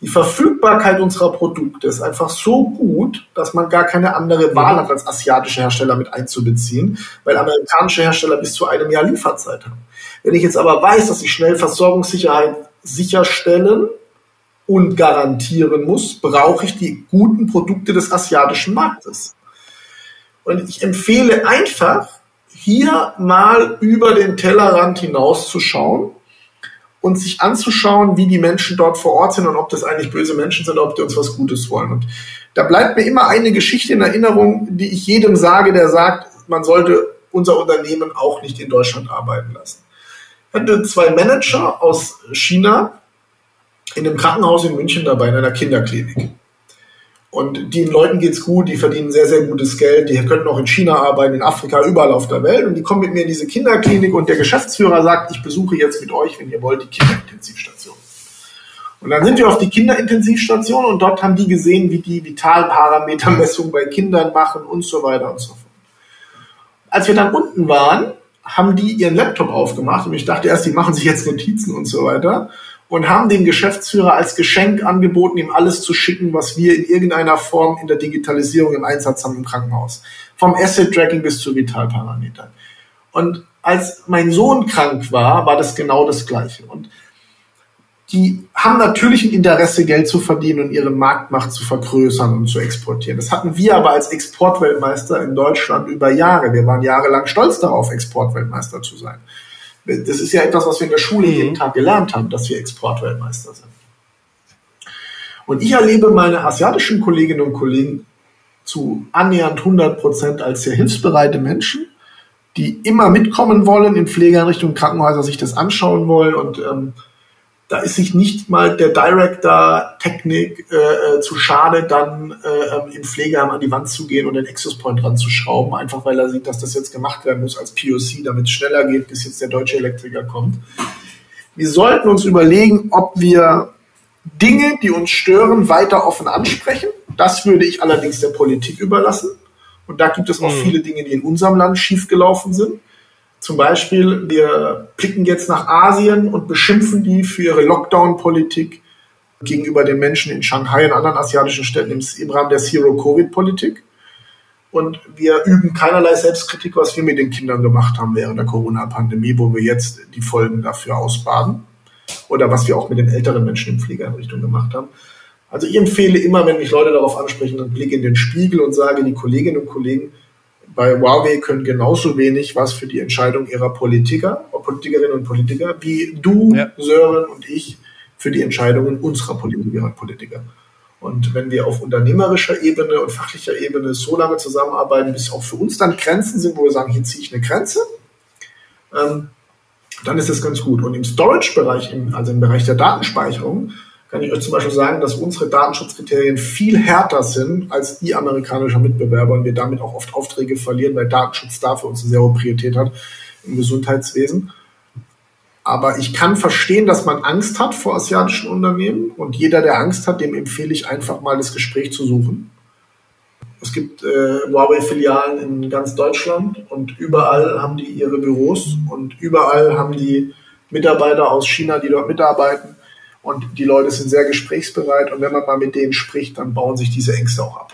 Die Verfügbarkeit unserer Produkte ist einfach so gut, dass man gar keine andere Wahl hat, als asiatische Hersteller mit einzubeziehen, weil amerikanische Hersteller bis zu einem Jahr Lieferzeit haben. Wenn ich jetzt aber weiß, dass ich schnell Versorgungssicherheit sicherstellen und garantieren muss, brauche ich die guten Produkte des asiatischen Marktes. Und ich empfehle einfach, hier mal über den Tellerrand hinauszuschauen und sich anzuschauen, wie die Menschen dort vor Ort sind und ob das eigentlich böse Menschen sind oder ob die uns was Gutes wollen. Und da bleibt mir immer eine Geschichte in Erinnerung, die ich jedem sage, der sagt, man sollte unser Unternehmen auch nicht in Deutschland arbeiten lassen. Ich hatte zwei Manager aus China, in einem Krankenhaus in München dabei, in einer Kinderklinik. Und den Leuten geht's gut, die verdienen sehr, sehr gutes Geld, die könnten auch in China arbeiten, in Afrika, überall auf der Welt. Und die kommen mit mir in diese Kinderklinik und der Geschäftsführer sagt, ich besuche jetzt mit euch, wenn ihr wollt, die Kinderintensivstation. Und dann sind wir auf die Kinderintensivstation und dort haben die gesehen, wie die Vitalparametermessung bei Kindern machen und so weiter und so fort. Als wir dann unten waren, haben die ihren Laptop aufgemacht und ich dachte erst, die machen sich jetzt Notizen und so weiter und haben dem Geschäftsführer als Geschenk angeboten, ihm alles zu schicken, was wir in irgendeiner Form in der Digitalisierung im Einsatz haben im Krankenhaus. Vom Asset Tracking bis zu Vitalparametern. Und als mein Sohn krank war, war das genau das Gleiche. Und die haben natürlich ein Interesse, Geld zu verdienen und ihre Marktmacht zu vergrößern und zu exportieren. Das hatten wir aber als Exportweltmeister in Deutschland über Jahre. Wir waren jahrelang stolz darauf, Exportweltmeister zu sein. Das ist ja etwas, was wir in der Schule mhm. jeden Tag gelernt haben, dass wir Exportweltmeister sind. Und ich erlebe meine asiatischen Kolleginnen und Kollegen zu annähernd 100 Prozent als sehr hilfsbereite Menschen, die immer mitkommen wollen in Pflegeeinrichtungen, Krankenhäuser, sich das anschauen wollen und ähm, da ist sich nicht mal der Director Technik äh, äh, zu schade, dann äh, ähm, im Pflegeheim an die Wand zu gehen und den Access Point dran zu schrauben, einfach weil er sieht, dass das jetzt gemacht werden muss als POC, damit es schneller geht, bis jetzt der deutsche Elektriker kommt. Wir sollten uns überlegen, ob wir Dinge, die uns stören, weiter offen ansprechen. Das würde ich allerdings der Politik überlassen. Und da gibt es auch mhm. viele Dinge, die in unserem Land schiefgelaufen sind. Zum Beispiel, wir blicken jetzt nach Asien und beschimpfen die für ihre Lockdown-Politik gegenüber den Menschen in Shanghai und anderen asiatischen Städten im, Rahmen der Zero-Covid-Politik. Und wir üben keinerlei Selbstkritik, was wir mit den Kindern gemacht haben während der Corona-Pandemie, wo wir jetzt die Folgen dafür ausbaden. Oder was wir auch mit den älteren Menschen in Pflegeeinrichtungen gemacht haben. Also ich empfehle immer, wenn mich Leute darauf ansprechen, einen Blick in den Spiegel und sage, die Kolleginnen und Kollegen bei Huawei können genauso wenig was für die Entscheidung ihrer Politiker, Politikerinnen und Politiker, wie du, ja. Sören und ich für die Entscheidungen unserer Politikerinnen und Politiker. Und wenn wir auf unternehmerischer Ebene und fachlicher Ebene so lange zusammenarbeiten, bis auch für uns dann Grenzen sind, wo wir sagen, hier ziehe ich eine Grenze, ähm, dann ist das ganz gut. Und im Storage-Bereich, also im Bereich der Datenspeicherung, kann ich euch zum Beispiel sagen, dass unsere Datenschutzkriterien viel härter sind als die amerikanischer Mitbewerber und wir damit auch oft Aufträge verlieren, weil Datenschutz da für uns eine sehr hohe Priorität hat im Gesundheitswesen. Aber ich kann verstehen, dass man Angst hat vor asiatischen Unternehmen und jeder, der Angst hat, dem empfehle ich einfach mal das Gespräch zu suchen. Es gibt äh, Huawei-Filialen in ganz Deutschland und überall haben die ihre Büros und überall haben die Mitarbeiter aus China, die dort mitarbeiten und die Leute sind sehr gesprächsbereit und wenn man mal mit denen spricht, dann bauen sich diese Ängste auch ab.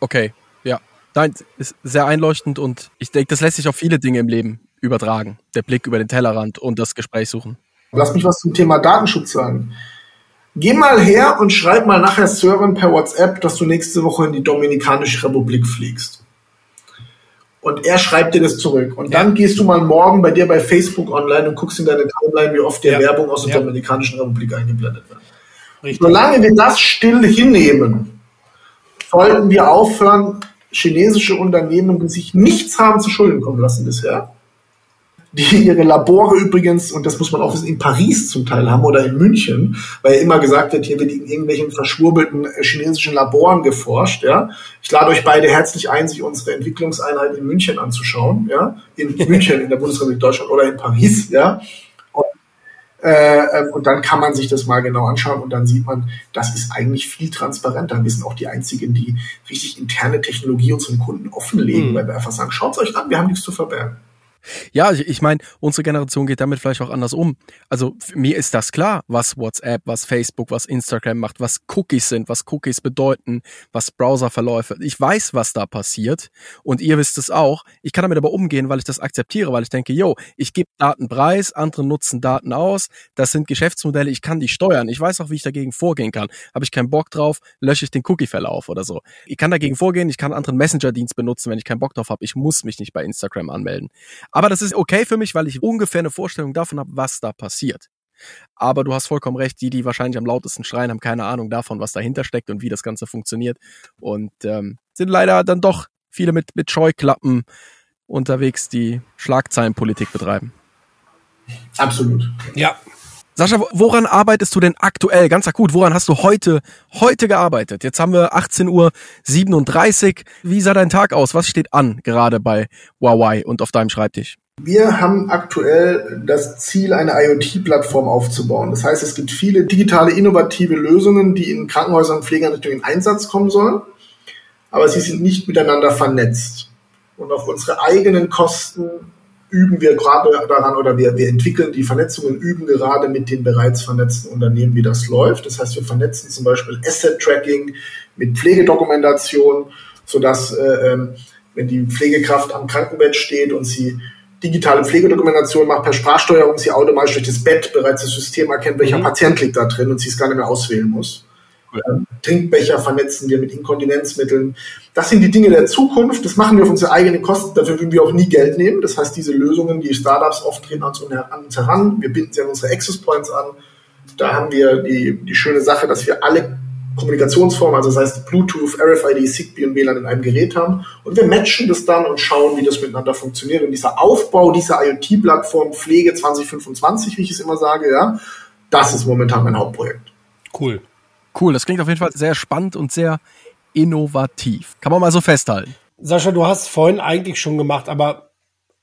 Okay, ja. Nein, ist sehr einleuchtend und ich denke, das lässt sich auf viele Dinge im Leben übertragen. Der Blick über den Tellerrand und das Gespräch suchen. Lass mich was zum Thema Datenschutz sagen. Geh mal her und schreib mal nachher Sören per WhatsApp, dass du nächste Woche in die Dominikanische Republik fliegst und er schreibt dir das zurück. Und ja. dann gehst du mal morgen bei dir bei Facebook online und guckst in deine Timeline, wie oft dir ja. Werbung aus der ja. Dominikanischen Republik eingeblendet wird. Richtig. Solange wir das still hinnehmen, sollten wir aufhören, chinesische Unternehmen, die sich nichts haben zu Schulden kommen lassen bisher, die ihre Labore übrigens, und das muss man auch wissen, in Paris zum Teil haben oder in München, weil ja immer gesagt wird, hier wird in irgendwelchen verschwurbelten äh, chinesischen Laboren geforscht, ja. Ich lade euch beide herzlich ein, sich unsere Entwicklungseinheit in München anzuschauen, ja. In München, in der Bundesrepublik Deutschland oder in Paris, ja. Und, äh, ähm, und dann kann man sich das mal genau anschauen und dann sieht man, das ist eigentlich viel transparenter. Wir sind auch die einzigen, die richtig interne Technologie unseren Kunden offenlegen, mhm. weil wir einfach sagen, schaut euch an, wir haben nichts zu verbergen. Ja, ich, ich meine, unsere Generation geht damit vielleicht auch anders um. Also mir ist das klar, was WhatsApp, was Facebook, was Instagram macht, was Cookies sind, was Cookies bedeuten, was Browserverläufe. Ich weiß, was da passiert und ihr wisst es auch. Ich kann damit aber umgehen, weil ich das akzeptiere, weil ich denke, yo, ich gebe Daten preis, andere nutzen Daten aus, das sind Geschäftsmodelle, ich kann die steuern. Ich weiß auch, wie ich dagegen vorgehen kann. Habe ich keinen Bock drauf, lösche ich den Cookie-Verlauf oder so. Ich kann dagegen vorgehen, ich kann anderen Messenger-Dienst benutzen, wenn ich keinen Bock drauf habe. Ich muss mich nicht bei Instagram anmelden. Aber das ist okay für mich, weil ich ungefähr eine Vorstellung davon habe, was da passiert. Aber du hast vollkommen recht, die, die wahrscheinlich am lautesten schreien, haben keine Ahnung davon, was dahinter steckt und wie das Ganze funktioniert. Und ähm, sind leider dann doch viele mit, mit Scheuklappen unterwegs, die Schlagzeilenpolitik betreiben. Absolut. Ja. Sascha, woran arbeitest du denn aktuell? Ganz akut, woran hast du heute, heute gearbeitet? Jetzt haben wir 18.37 Uhr. Wie sah dein Tag aus? Was steht an gerade bei Huawei und auf deinem Schreibtisch? Wir haben aktuell das Ziel, eine IoT-Plattform aufzubauen. Das heißt, es gibt viele digitale, innovative Lösungen, die in Krankenhäusern und Pflegeeinrichtungen in Einsatz kommen sollen, aber sie sind nicht miteinander vernetzt. Und auf unsere eigenen Kosten üben wir gerade daran oder wir, wir entwickeln die Vernetzungen, üben gerade mit den bereits vernetzten Unternehmen, wie das läuft. Das heißt, wir vernetzen zum Beispiel Asset-Tracking mit Pflegedokumentation, sodass äh, ähm, wenn die Pflegekraft am Krankenbett steht und sie digitale Pflegedokumentation macht per Sprachsteuerung sie automatisch durch das Bett bereits das System erkennt, welcher mhm. Patient liegt da drin und sie es gar nicht mehr auswählen muss. Ja. Trinkbecher vernetzen wir mit Inkontinenzmitteln. Das sind die Dinge der Zukunft. Das machen wir auf unsere eigenen Kosten. Dafür würden wir auch nie Geld nehmen. Das heißt, diese Lösungen, die Startups oft drehen uns an uns heran. Wir binden sie an unsere Access Points an. Da haben wir die, die schöne Sache, dass wir alle Kommunikationsformen, also das heißt Bluetooth, RFID, Zigbee und WLAN in einem Gerät haben. Und wir matchen das dann und schauen, wie das miteinander funktioniert. Und dieser Aufbau dieser IoT-Plattform Pflege 2025, wie ich es immer sage, ja, das ist momentan mein Hauptprojekt. Cool. Cool, das klingt auf jeden Fall sehr spannend und sehr innovativ. Kann man mal so festhalten. Sascha, du hast vorhin eigentlich schon gemacht, aber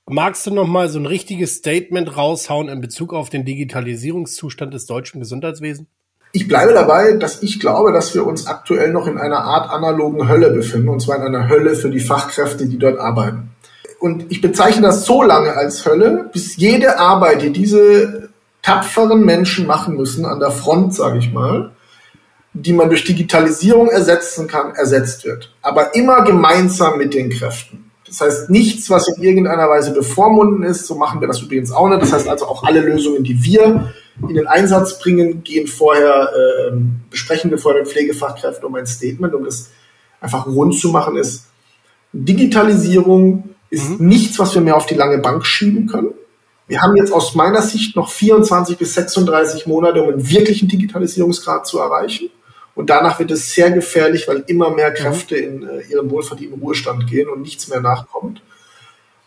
magst du noch mal so ein richtiges Statement raushauen in Bezug auf den Digitalisierungszustand des deutschen Gesundheitswesens? Ich bleibe dabei, dass ich glaube, dass wir uns aktuell noch in einer Art analogen Hölle befinden, und zwar in einer Hölle für die Fachkräfte, die dort arbeiten. Und ich bezeichne das so lange als Hölle, bis jede Arbeit, die diese tapferen Menschen machen müssen, an der Front, sage ich mal, die man durch Digitalisierung ersetzen kann, ersetzt wird. Aber immer gemeinsam mit den Kräften. Das heißt, nichts, was in irgendeiner Weise bevormunden ist, so machen wir das übrigens auch nicht. Das heißt also auch alle Lösungen, die wir in den Einsatz bringen, gehen vorher, äh, besprechen wir vorher mit Pflegefachkräften um ein Statement, um das einfach rund zu machen, ist, Digitalisierung ist mhm. nichts, was wir mehr auf die lange Bank schieben können. Wir haben jetzt aus meiner Sicht noch 24 bis 36 Monate, um einen wirklichen Digitalisierungsgrad zu erreichen. Und danach wird es sehr gefährlich, weil immer mehr mhm. Kräfte in äh, ihren wohlverdienten Ruhestand gehen und nichts mehr nachkommt.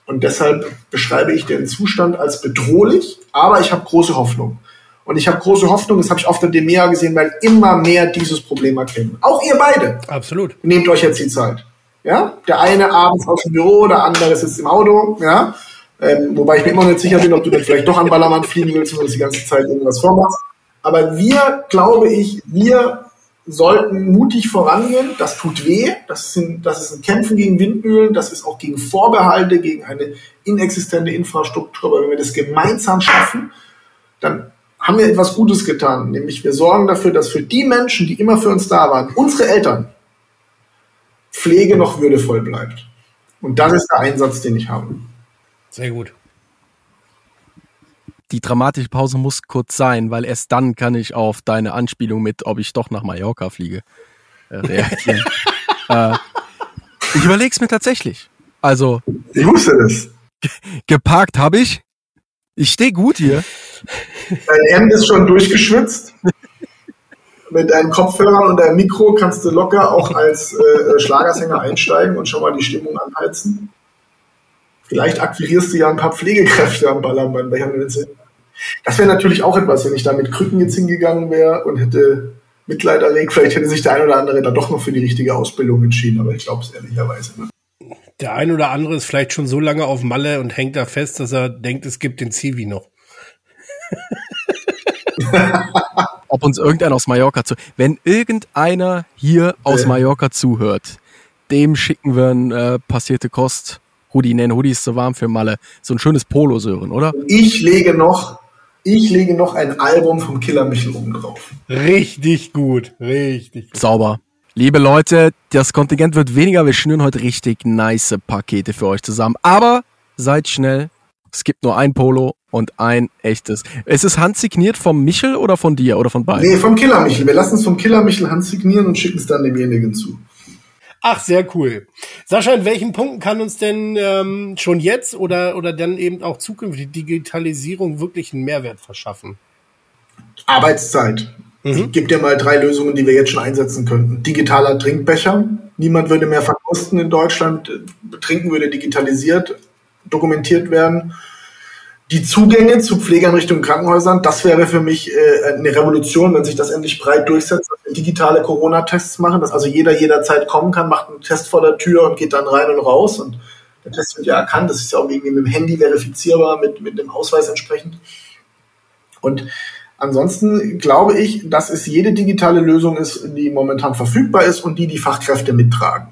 Und deshalb beschreibe ich den Zustand als bedrohlich, aber ich habe große Hoffnung. Und ich habe große Hoffnung, das habe ich auf der DEMEA gesehen, weil immer mehr dieses Problem erkennen. Auch ihr beide. Absolut. Nehmt euch jetzt die Zeit. Ja? Der eine abends aus dem Büro, der andere sitzt im Auto. Ja? Ähm, wobei ich mir immer nicht sicher bin, ob du dann vielleicht doch an Ballermann fliegen willst und uns die ganze Zeit irgendwas vormachst. Aber wir, glaube ich, wir sollten mutig vorangehen. Das tut weh. Das, sind, das ist ein Kämpfen gegen Windmühlen. Das ist auch gegen Vorbehalte, gegen eine inexistente Infrastruktur. Aber wenn wir das gemeinsam schaffen, dann haben wir etwas Gutes getan. Nämlich wir sorgen dafür, dass für die Menschen, die immer für uns da waren, unsere Eltern, Pflege noch würdevoll bleibt. Und das ist der Einsatz, den ich habe. Sehr gut die dramatische Pause muss kurz sein, weil erst dann kann ich auf deine Anspielung mit, ob ich doch nach Mallorca fliege, äh, reagieren. äh, ich überlege es mir tatsächlich. Also. Ich wusste das. Geparkt habe ich. Ich stehe gut hier. Dein Hemd ist schon durchgeschwitzt. Mit deinen Kopfhörern und deinem Mikro kannst du locker auch als äh, Schlagersänger einsteigen und schon mal die Stimmung anheizen. Vielleicht akquirierst du ja ein paar Pflegekräfte am Ballermann Das wäre natürlich auch etwas, wenn ich da mit Krücken jetzt hingegangen wäre und hätte Mitleid erregt. Vielleicht hätte sich der ein oder andere da doch noch für die richtige Ausbildung entschieden, aber ich glaube es ehrlicherweise nicht. Der ein oder andere ist vielleicht schon so lange auf Malle und hängt da fest, dass er denkt, es gibt den Zivi noch. Ob uns irgendeiner aus Mallorca zu. Wenn irgendeiner hier aus äh. Mallorca zuhört, dem schicken wir ein äh, passierte Kost Hoodie nennen. Hoodie ist so warm für Malle. So ein schönes Polo, Sören, oder? Ich lege noch, ich lege noch ein Album vom Killer Michel oben drauf. Richtig gut, richtig gut. Sauber. Liebe Leute, das Kontingent wird weniger. Wir schnüren heute richtig nice Pakete für euch zusammen. Aber seid schnell. Es gibt nur ein Polo und ein echtes. Ist es handsigniert vom Michel oder von dir oder von beiden? Nee, vom Killer Michel. Wir lassen es vom Killer Michel handsignieren und schicken es dann demjenigen zu. Ach, sehr cool. Sascha, in welchen Punkten kann uns denn ähm, schon jetzt oder, oder dann eben auch zukünftig Digitalisierung wirklich einen Mehrwert verschaffen? Arbeitszeit. Mhm. Ich gebe dir mal drei Lösungen, die wir jetzt schon einsetzen könnten. Digitaler Trinkbecher. Niemand würde mehr verkosten in Deutschland. Trinken würde digitalisiert, dokumentiert werden die Zugänge zu Pflegeeinrichtungen, Krankenhäusern, das wäre für mich äh, eine Revolution, wenn sich das endlich breit durchsetzt, dass wir digitale Corona-Tests machen, dass also jeder jederzeit kommen kann, macht einen Test vor der Tür und geht dann rein und raus und der Test wird ja erkannt, das ist ja auch irgendwie mit dem Handy verifizierbar, mit, mit dem Ausweis entsprechend. Und ansonsten glaube ich, dass es jede digitale Lösung ist, die momentan verfügbar ist und die die Fachkräfte mittragen.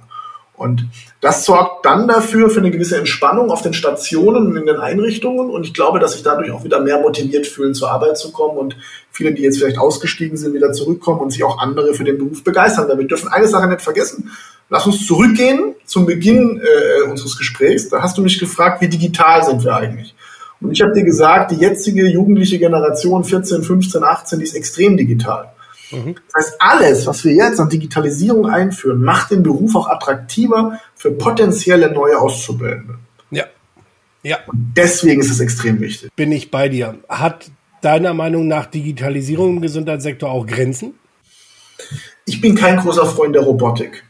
Und das sorgt dann dafür für eine gewisse Entspannung auf den Stationen und in den Einrichtungen. Und ich glaube, dass sich dadurch auch wieder mehr motiviert fühlen, zur Arbeit zu kommen und viele, die jetzt vielleicht ausgestiegen sind, wieder zurückkommen und sich auch andere für den Beruf begeistern. Wir dürfen eine Sache nicht vergessen. Lass uns zurückgehen zum Beginn äh, unseres Gesprächs, da hast du mich gefragt, wie digital sind wir eigentlich? Und ich habe dir gesagt, die jetzige jugendliche Generation 14, 15, 18, die ist extrem digital. Mhm. Das heißt, alles, was wir jetzt an Digitalisierung einführen, macht den Beruf auch attraktiver für potenzielle neue Auszubildende. Ja. Ja. Und deswegen ist es extrem wichtig. Bin ich bei dir. Hat deiner Meinung nach Digitalisierung im Gesundheitssektor auch Grenzen? Ich bin kein großer Freund der Robotik.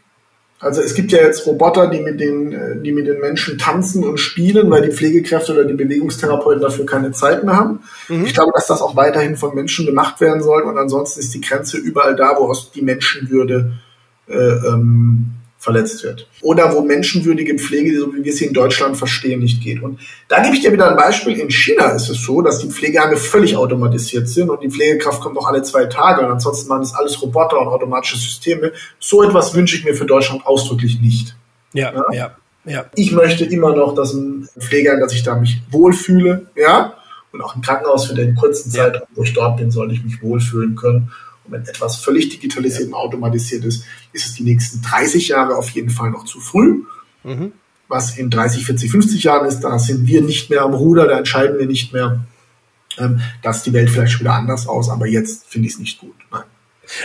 Also es gibt ja jetzt Roboter, die mit den, äh, die mit den Menschen tanzen und spielen, weil die Pflegekräfte oder die Bewegungstherapeuten dafür keine Zeit mehr haben. Mhm. Ich glaube, dass das auch weiterhin von Menschen gemacht werden soll und ansonsten ist die Grenze überall da, wo aus die Menschenwürde äh, ähm, verletzt wird. Oder wo menschenwürdige Pflege, so wie wir sie in Deutschland verstehen, nicht geht. Und da gebe ich dir wieder ein Beispiel. In China ist es so, dass die Pflegeheime völlig automatisiert sind und die Pflegekraft kommt auch alle zwei Tage und ansonsten machen das alles Roboter und automatische Systeme. So etwas wünsche ich mir für Deutschland ausdrücklich nicht. Ja, ja, ja. ja. Ich möchte immer noch, dass ein Pflegeheim, dass ich da mich wohlfühle, ja. Und auch im Krankenhaus für den kurzen Zeitraum, wo ich dort bin, soll ich mich wohlfühlen können. Wenn etwas völlig digitalisiert und automatisiert ist, ist es die nächsten 30 Jahre auf jeden Fall noch zu früh. Mhm. Was in 30, 40, 50 Jahren ist, da sind wir nicht mehr am Ruder, da entscheiden wir nicht mehr. Ähm, da ist die Welt vielleicht schon wieder anders aus, aber jetzt finde ich es nicht gut. Nein.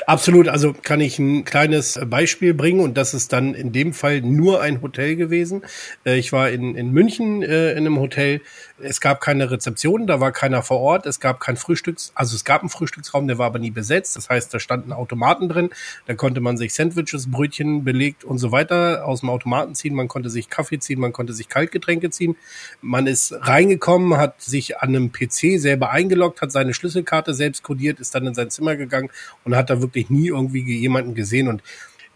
Absolut, also kann ich ein kleines Beispiel bringen und das ist dann in dem Fall nur ein Hotel gewesen. Äh, ich war in, in München äh, in einem Hotel, es gab keine Rezeption, da war keiner vor Ort, es gab kein Frühstücks, also es gab einen Frühstücksraum, der war aber nie besetzt. Das heißt, da standen Automaten drin, da konnte man sich Sandwiches, Brötchen belegt und so weiter aus dem Automaten ziehen, man konnte sich Kaffee ziehen, man konnte sich Kaltgetränke ziehen. Man ist reingekommen, hat sich an einem PC selber eingeloggt, hat seine Schlüsselkarte selbst kodiert, ist dann in sein Zimmer gegangen und hat da wirklich nie irgendwie jemanden gesehen und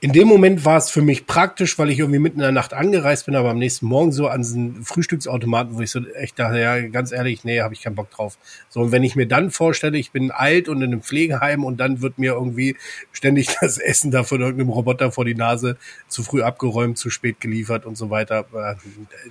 in dem Moment war es für mich praktisch, weil ich irgendwie mitten in der Nacht angereist bin, aber am nächsten Morgen so an diesen Frühstücksautomaten, wo ich so echt dachte, ja, ganz ehrlich, nee, habe ich keinen Bock drauf. So, und wenn ich mir dann vorstelle, ich bin alt und in einem Pflegeheim und dann wird mir irgendwie ständig das Essen da von irgendeinem Roboter vor die Nase zu früh abgeräumt, zu spät geliefert und so weiter. Äh,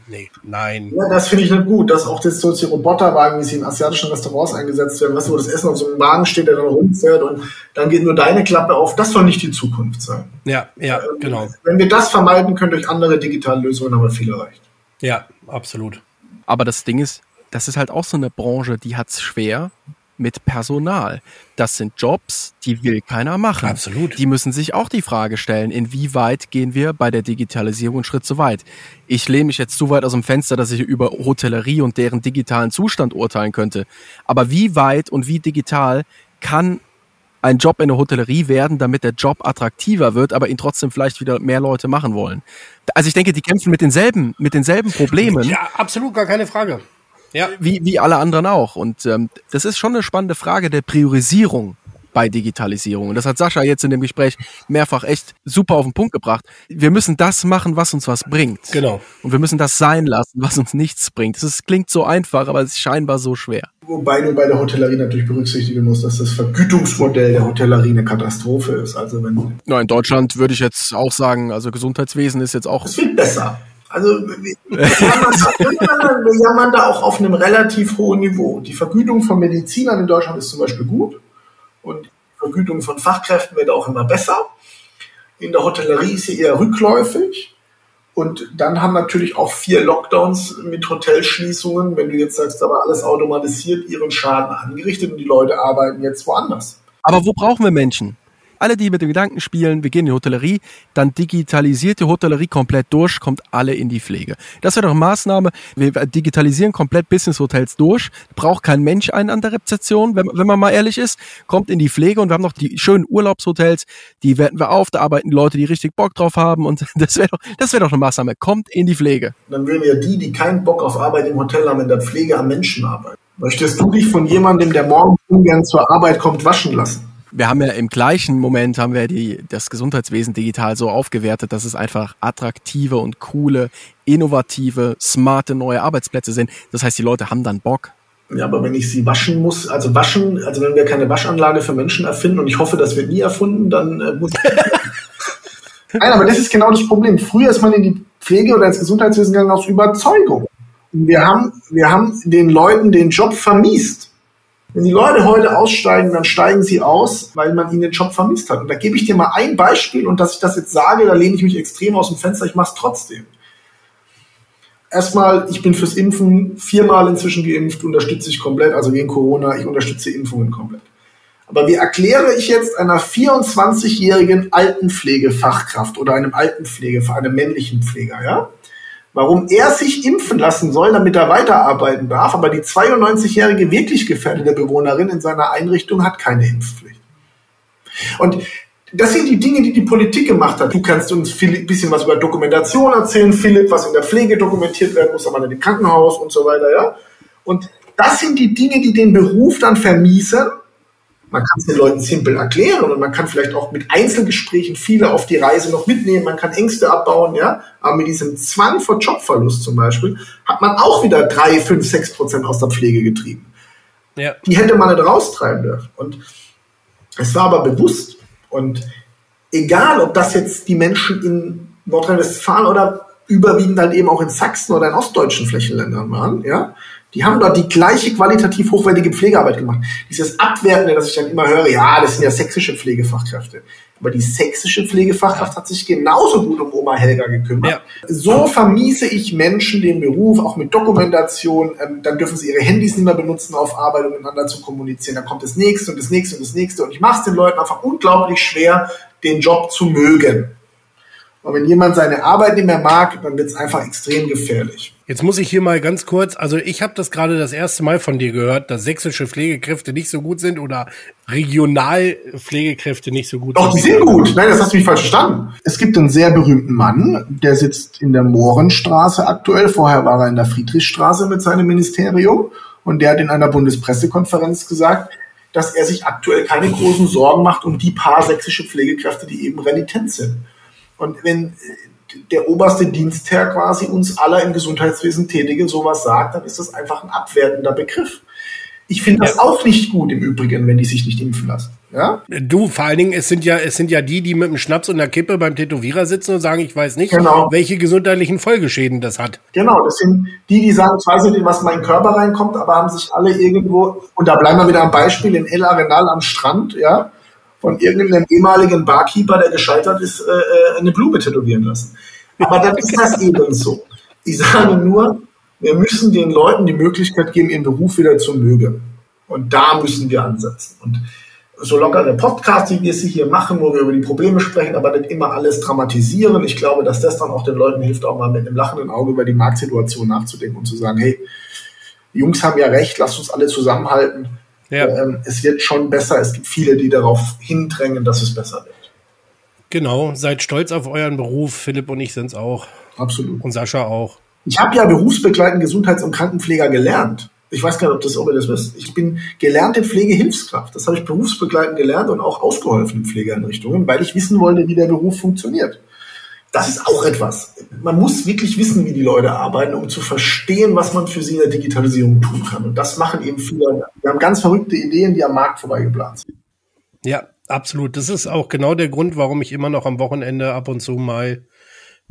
nee, nein. Ja, das finde ich nicht gut, dass auch das so die Roboterwagen, wie sie in asiatischen Restaurants eingesetzt werden, weißt du, wo das Essen auf so einem Wagen steht, der dann rumfährt und dann geht nur deine Klappe auf. Das soll nicht die Zukunft sein. Ja, ja, genau. Wenn wir das vermeiden können durch andere digitale Lösungen, haben wir viel erreicht. Ja, absolut. Aber das Ding ist, das ist halt auch so eine Branche, die hat es schwer mit Personal. Das sind Jobs, die will keiner machen. Absolut. Die müssen sich auch die Frage stellen, inwieweit gehen wir bei der Digitalisierung einen Schritt zu weit. Ich lehne mich jetzt zu weit aus dem Fenster, dass ich über Hotellerie und deren digitalen Zustand urteilen könnte. Aber wie weit und wie digital kann ein Job in der Hotellerie werden, damit der Job attraktiver wird, aber ihn trotzdem vielleicht wieder mehr Leute machen wollen. Also ich denke, die kämpfen mit denselben, mit denselben Problemen. Ja, absolut, gar keine Frage. Ja. Wie, wie alle anderen auch. Und ähm, das ist schon eine spannende Frage der Priorisierung bei Digitalisierung. Und das hat Sascha jetzt in dem Gespräch mehrfach echt super auf den Punkt gebracht. Wir müssen das machen, was uns was bringt. Genau. Und wir müssen das sein lassen, was uns nichts bringt. Das klingt so einfach, aber es ist scheinbar so schwer. Wobei du bei der Hotellerie natürlich berücksichtigen musst, dass das Vergütungsmodell der Hotellerie eine Katastrophe ist. Also wenn Na, in Deutschland würde ich jetzt auch sagen, also Gesundheitswesen ist jetzt auch. Es wird besser. Also wir wir jammern da auch auf einem relativ hohen Niveau. Die Vergütung von Medizinern in Deutschland ist zum Beispiel gut und die Vergütung von Fachkräften wird auch immer besser. In der Hotellerie ist sie eher rückläufig. Und dann haben natürlich auch vier Lockdowns mit Hotelschließungen, wenn du jetzt sagst, aber alles automatisiert, ihren Schaden angerichtet und die Leute arbeiten jetzt woanders. Aber wo brauchen wir Menschen? Alle, die mit dem Gedanken spielen, wir gehen in die Hotellerie, dann digitalisiert die Hotellerie komplett durch, kommt alle in die Pflege. Das wäre doch eine Maßnahme. Wir digitalisieren komplett Business Hotels durch. Braucht kein Mensch einen an der Rezeption, wenn, wenn man mal ehrlich ist. Kommt in die Pflege und wir haben noch die schönen Urlaubshotels, die werten wir auf, da arbeiten Leute, die richtig Bock drauf haben und das wäre doch, das wäre doch eine Maßnahme. Kommt in die Pflege. Dann würden ja die, die keinen Bock auf Arbeit im Hotel haben, in der Pflege am Menschen arbeiten. Möchtest du dich von jemandem, der morgen ungern zur Arbeit kommt, waschen lassen? Wir haben ja im gleichen Moment haben wir die, das Gesundheitswesen digital so aufgewertet, dass es einfach attraktive und coole, innovative, smarte neue Arbeitsplätze sind. Das heißt, die Leute haben dann Bock. Ja, aber wenn ich sie waschen muss, also waschen, also wenn wir keine Waschanlage für Menschen erfinden und ich hoffe, das wird nie erfunden, dann äh, muss ich. Nein, aber das ist genau das Problem. Früher ist man in die Pflege oder ins Gesundheitswesen gegangen aus Überzeugung. Wir haben, wir haben den Leuten den Job vermiest. Wenn die Leute heute aussteigen, dann steigen sie aus, weil man ihnen den Job vermisst hat. Und da gebe ich dir mal ein Beispiel und dass ich das jetzt sage, da lehne ich mich extrem aus dem Fenster, ich mache es trotzdem. Erstmal, ich bin fürs Impfen viermal inzwischen geimpft, unterstütze ich komplett, also gegen Corona, ich unterstütze Impfungen komplett. Aber wie erkläre ich jetzt einer 24-jährigen Altenpflegefachkraft oder einem Altenpflege, einem männlichen Pfleger, ja, warum er sich impfen lassen soll, damit er weiterarbeiten darf, aber die 92-jährige wirklich gefährdete Bewohnerin in seiner Einrichtung hat keine Impfpflicht. Und das sind die Dinge, die die Politik gemacht hat. Du kannst uns ein bisschen was über Dokumentation erzählen, Philipp, was in der Pflege dokumentiert werden muss, aber in dem Krankenhaus und so weiter, ja. Und das sind die Dinge, die den Beruf dann vermiesen man kann es den Leuten simpel erklären und man kann vielleicht auch mit Einzelgesprächen viele auf die Reise noch mitnehmen. Man kann Ängste abbauen, ja. Aber mit diesem Zwang vor Jobverlust zum Beispiel hat man auch wieder drei, fünf, sechs Prozent aus der Pflege getrieben. Ja. Die hätte man nicht raustreiben dürfen. Und es war aber bewusst. Und egal, ob das jetzt die Menschen in Nordrhein-Westfalen oder überwiegend halt eben auch in Sachsen oder in ostdeutschen Flächenländern waren, ja, die haben dort die gleiche qualitativ hochwertige Pflegearbeit gemacht. Dieses Abwertende, das ich dann immer höre, ja, das sind ja sächsische Pflegefachkräfte. Aber die sächsische Pflegefachkraft hat sich genauso gut um Oma Helga gekümmert. Ja. So vermiese ich Menschen den Beruf, auch mit Dokumentation. Ähm, dann dürfen sie ihre Handys nicht mehr benutzen auf Arbeit, um miteinander zu kommunizieren. Dann kommt das nächste und das nächste und das nächste. Und ich mache es den Leuten einfach unglaublich schwer, den Job zu mögen. Und wenn jemand seine Arbeit nicht mehr mag, dann wird es einfach extrem gefährlich. Jetzt muss ich hier mal ganz kurz, also ich habe das gerade das erste Mal von dir gehört, dass sächsische Pflegekräfte nicht so gut sind oder Regionalpflegekräfte nicht so gut Doch, sind. Doch, die sind gut. Nein, das hast du mich falsch verstanden. Es gibt einen sehr berühmten Mann, der sitzt in der Mohrenstraße aktuell. Vorher war er in der Friedrichstraße mit seinem Ministerium und der hat in einer Bundespressekonferenz gesagt, dass er sich aktuell keine großen Sorgen macht um die paar sächsische Pflegekräfte, die eben renitent sind. Und wenn der oberste Dienstherr quasi uns aller im Gesundheitswesen Tätige sowas sagt, dann ist das einfach ein abwertender Begriff. Ich finde das ja. auch nicht gut im Übrigen, wenn die sich nicht impfen lassen. Ja? Du, vor allen Dingen, es sind ja, es sind ja die, die mit dem Schnaps und der Kippe beim Tätowierer sitzen und sagen, ich weiß nicht, genau. welche gesundheitlichen Folgeschäden das hat. Genau, das sind die, die sagen, ich weiß nicht, was in meinen Körper reinkommt, aber haben sich alle irgendwo, und da bleiben wir wieder am Beispiel in El Arenal am Strand, ja, von irgendeinem ehemaligen Barkeeper, der gescheitert ist, äh, äh, eine Blume tätowieren lassen. Aber dann ist das eben so. Ich sage nur, wir müssen den Leuten die Möglichkeit geben, ihren Beruf wieder zu mögen. Und da müssen wir ansetzen. Und so locker der Podcast, wie wir sie hier machen, wo wir über die Probleme sprechen, aber nicht immer alles dramatisieren. Ich glaube, dass das dann auch den Leuten hilft, auch mal mit einem lachenden Auge über die Marktsituation nachzudenken und zu sagen, hey, die Jungs haben ja recht, lasst uns alle zusammenhalten. Ja. Ähm, es wird schon besser. Es gibt viele, die darauf hindrängen, dass es besser wird. Genau, seid stolz auf euren Beruf. Philipp und ich sind es auch. Absolut. Und Sascha auch. Ich habe ja berufsbegleitend Gesundheits- und Krankenpfleger gelernt. Ich weiß gar nicht, ob, das, ob ihr das wisst. Ich bin gelernte Pflegehilfskraft. Das habe ich berufsbegleitend gelernt und auch ausgeholfen in Pflegeeinrichtungen, weil ich wissen wollte, wie der Beruf funktioniert das ist auch etwas. Man muss wirklich wissen, wie die Leute arbeiten, um zu verstehen, was man für sie in der Digitalisierung tun kann. Und das machen eben viele. Wir haben ganz verrückte Ideen, die am Markt vorbeigeplant sind. Ja, absolut. Das ist auch genau der Grund, warum ich immer noch am Wochenende ab und zu mal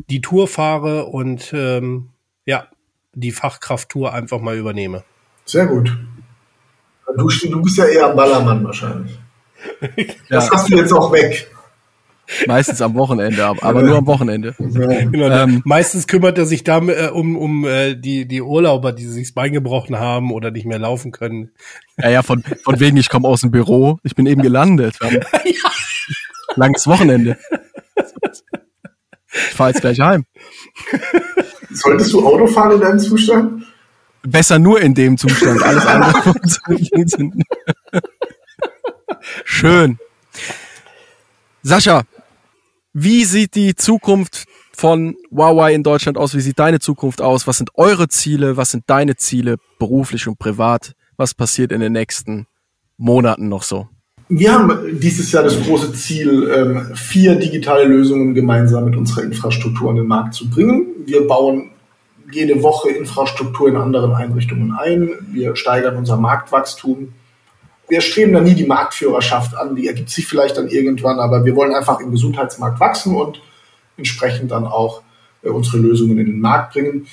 die Tour fahre und ähm, ja, die Fachkrafttour einfach mal übernehme. Sehr gut. Du, du bist ja eher ein Ballermann wahrscheinlich. Das hast du jetzt auch weg. Meistens am Wochenende, aber nur am Wochenende. Genau, ähm, meistens kümmert er sich da äh, um, um äh, die, die Urlauber, die sich das Bein gebrochen haben oder nicht mehr laufen können. Ja, ja, von, von wegen, ich komme aus dem Büro. Ich bin eben gelandet. ja. Langes Wochenende. Ich fahre jetzt gleich heim. Solltest du Auto fahren in deinem Zustand? Besser nur in dem Zustand. Alles andere funktioniert. Schön. Sascha, wie sieht die Zukunft von Huawei in Deutschland aus? Wie sieht deine Zukunft aus? Was sind eure Ziele? Was sind deine Ziele beruflich und privat? Was passiert in den nächsten Monaten noch so? Wir haben dieses Jahr das große Ziel, ähm, vier digitale Lösungen gemeinsam mit unserer Infrastruktur an den Markt zu bringen. Wir bauen jede Woche Infrastruktur in anderen Einrichtungen ein. Wir steigern unser Marktwachstum wir streben da nie die Marktführerschaft an, die ergibt sich vielleicht dann irgendwann, aber wir wollen einfach im Gesundheitsmarkt wachsen und entsprechend dann auch äh, unsere Lösungen in den Markt bringen.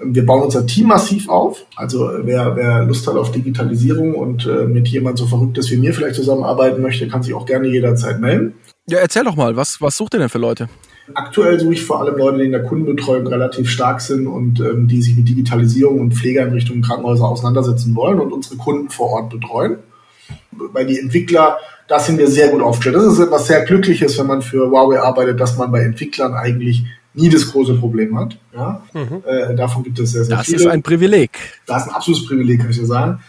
Wir bauen unser Team massiv auf. Also wer, wer Lust hat auf Digitalisierung und äh, mit jemand so verrücktes wie mir vielleicht zusammenarbeiten möchte, kann sich auch gerne jederzeit melden. Ja, erzähl doch mal, was, was sucht ihr denn für Leute? Aktuell suche ich vor allem Leute, die in der Kundenbetreuung relativ stark sind und ähm, die sich mit Digitalisierung und Pflegeeinrichtungen Krankenhäuser auseinandersetzen wollen und unsere Kunden vor Ort betreuen. Bei die Entwickler, da sind wir sehr gut aufgestellt. Das ist etwas sehr Glückliches, wenn man für Huawei arbeitet, dass man bei Entwicklern eigentlich nie das große Problem hat. Ja? Mhm. Äh, davon gibt es sehr, sehr das viele. Das ist ein Privileg. Das ist ein absolutes Privileg, kann ich dir sagen.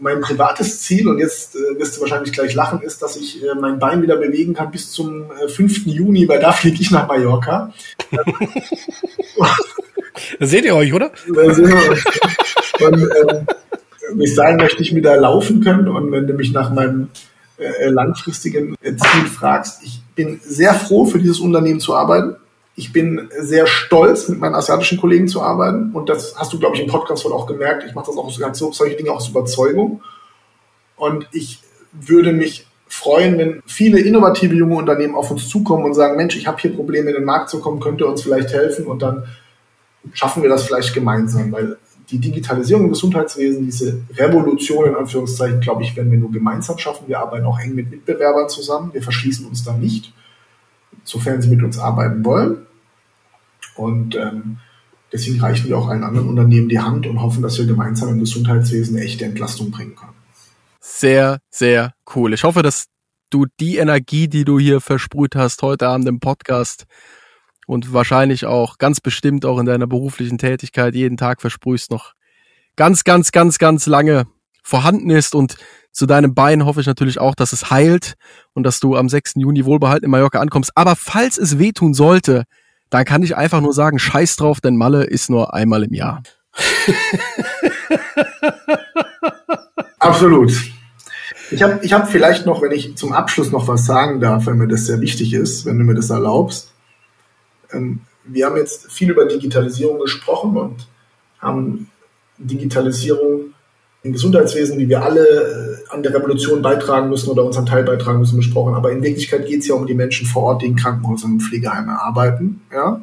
Mein privates Ziel, und jetzt äh, wirst du wahrscheinlich gleich lachen, ist, dass ich äh, mein Bein wieder bewegen kann bis zum äh, 5. Juni, weil da fliege ich nach Mallorca. seht ihr euch, oder? Sehen wir euch. Und bis dahin möchte ich wieder laufen können. Und wenn du mich nach meinem äh, langfristigen Ziel fragst, ich bin sehr froh, für dieses Unternehmen zu arbeiten. Ich bin sehr stolz, mit meinen asiatischen Kollegen zu arbeiten. Und das hast du, glaube ich, im Podcast wohl auch gemerkt. Ich mache das auch so, solche Dinge aus Überzeugung. Und ich würde mich freuen, wenn viele innovative junge Unternehmen auf uns zukommen und sagen, Mensch, ich habe hier Probleme in den Markt zu kommen, könnt ihr uns vielleicht helfen? Und dann schaffen wir das vielleicht gemeinsam, weil die Digitalisierung im Gesundheitswesen, diese Revolution in Anführungszeichen, glaube ich, werden wir nur gemeinsam schaffen. Wir arbeiten auch eng mit Mitbewerbern zusammen. Wir verschließen uns da nicht sofern sie mit uns arbeiten wollen. Und ähm, deswegen reichen wir auch allen anderen Unternehmen die Hand und hoffen, dass wir gemeinsam im Gesundheitswesen echte Entlastung bringen können. Sehr, sehr cool. Ich hoffe, dass du die Energie, die du hier versprüht hast heute Abend im Podcast und wahrscheinlich auch ganz bestimmt auch in deiner beruflichen Tätigkeit jeden Tag versprühst, noch ganz, ganz, ganz, ganz lange vorhanden ist und zu deinem Bein hoffe ich natürlich auch, dass es heilt und dass du am 6. Juni wohlbehalten in Mallorca ankommst. Aber falls es wehtun sollte, dann kann ich einfach nur sagen, scheiß drauf, denn Malle ist nur einmal im Jahr. Absolut. Ich habe ich hab vielleicht noch, wenn ich zum Abschluss noch was sagen darf, wenn mir das sehr wichtig ist, wenn du mir das erlaubst. Ähm, wir haben jetzt viel über Digitalisierung gesprochen und haben Digitalisierung im Gesundheitswesen, wie wir alle äh, an der Revolution beitragen müssen oder unseren Teil beitragen müssen, besprochen. Aber in Wirklichkeit geht es ja um die Menschen vor Ort, die in Krankenhäusern und Pflegeheimen arbeiten. Ja?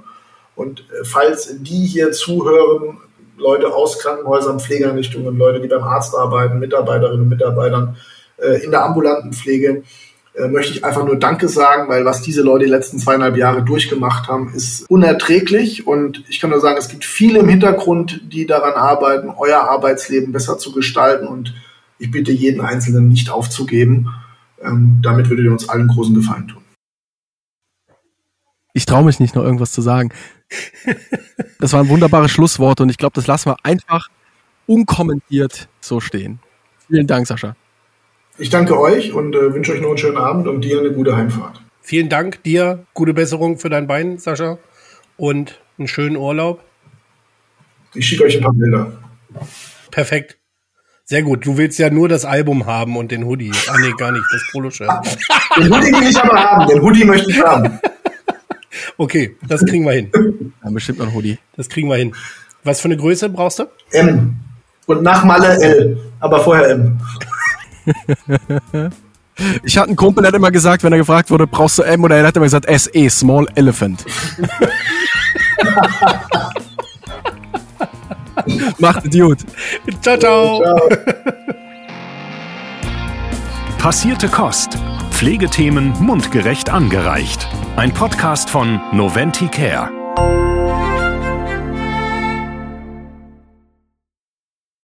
Und äh, falls die hier zuhören, Leute aus Krankenhäusern, Pflegeeinrichtungen, Leute, die beim Arzt arbeiten, Mitarbeiterinnen und Mitarbeitern äh, in der ambulanten Pflege, äh, möchte ich einfach nur Danke sagen, weil was diese Leute die letzten zweieinhalb Jahre durchgemacht haben, ist unerträglich. Und ich kann nur sagen, es gibt viele im Hintergrund, die daran arbeiten, euer Arbeitsleben besser zu gestalten. Und ich bitte jeden Einzelnen nicht aufzugeben. Ähm, damit würdet ihr uns allen großen Gefallen tun. Ich traue mich nicht, noch irgendwas zu sagen. Das waren wunderbare Schlussworte und ich glaube, das lassen wir einfach unkommentiert so stehen. Vielen Dank, Sascha. Ich danke euch und äh, wünsche euch noch einen schönen Abend und dir eine gute Heimfahrt. Vielen Dank dir, gute Besserung für dein Bein, Sascha, und einen schönen Urlaub. Ich schicke euch ein paar Bilder. Perfekt. Sehr gut. Du willst ja nur das Album haben und den Hoodie. Ah, nee, gar nicht. Das Poloshirt. den Hoodie will ich aber haben. Den Hoodie möchte ich haben. Okay, das kriegen wir hin. Ja, bestimmt noch ein Hoodie. Das kriegen wir hin. Was für eine Größe brauchst du? M. Und nach Malle L. Aber vorher M. Ich hatte einen Kumpel, der hat immer gesagt, wenn er gefragt wurde, brauchst du M oder L, hat er immer gesagt SE, Small Elephant. Macht Idiot. Ciao, ciao. ciao. Passierte Kost. Pflegethemen mundgerecht angereicht. Ein Podcast von Noventi Care.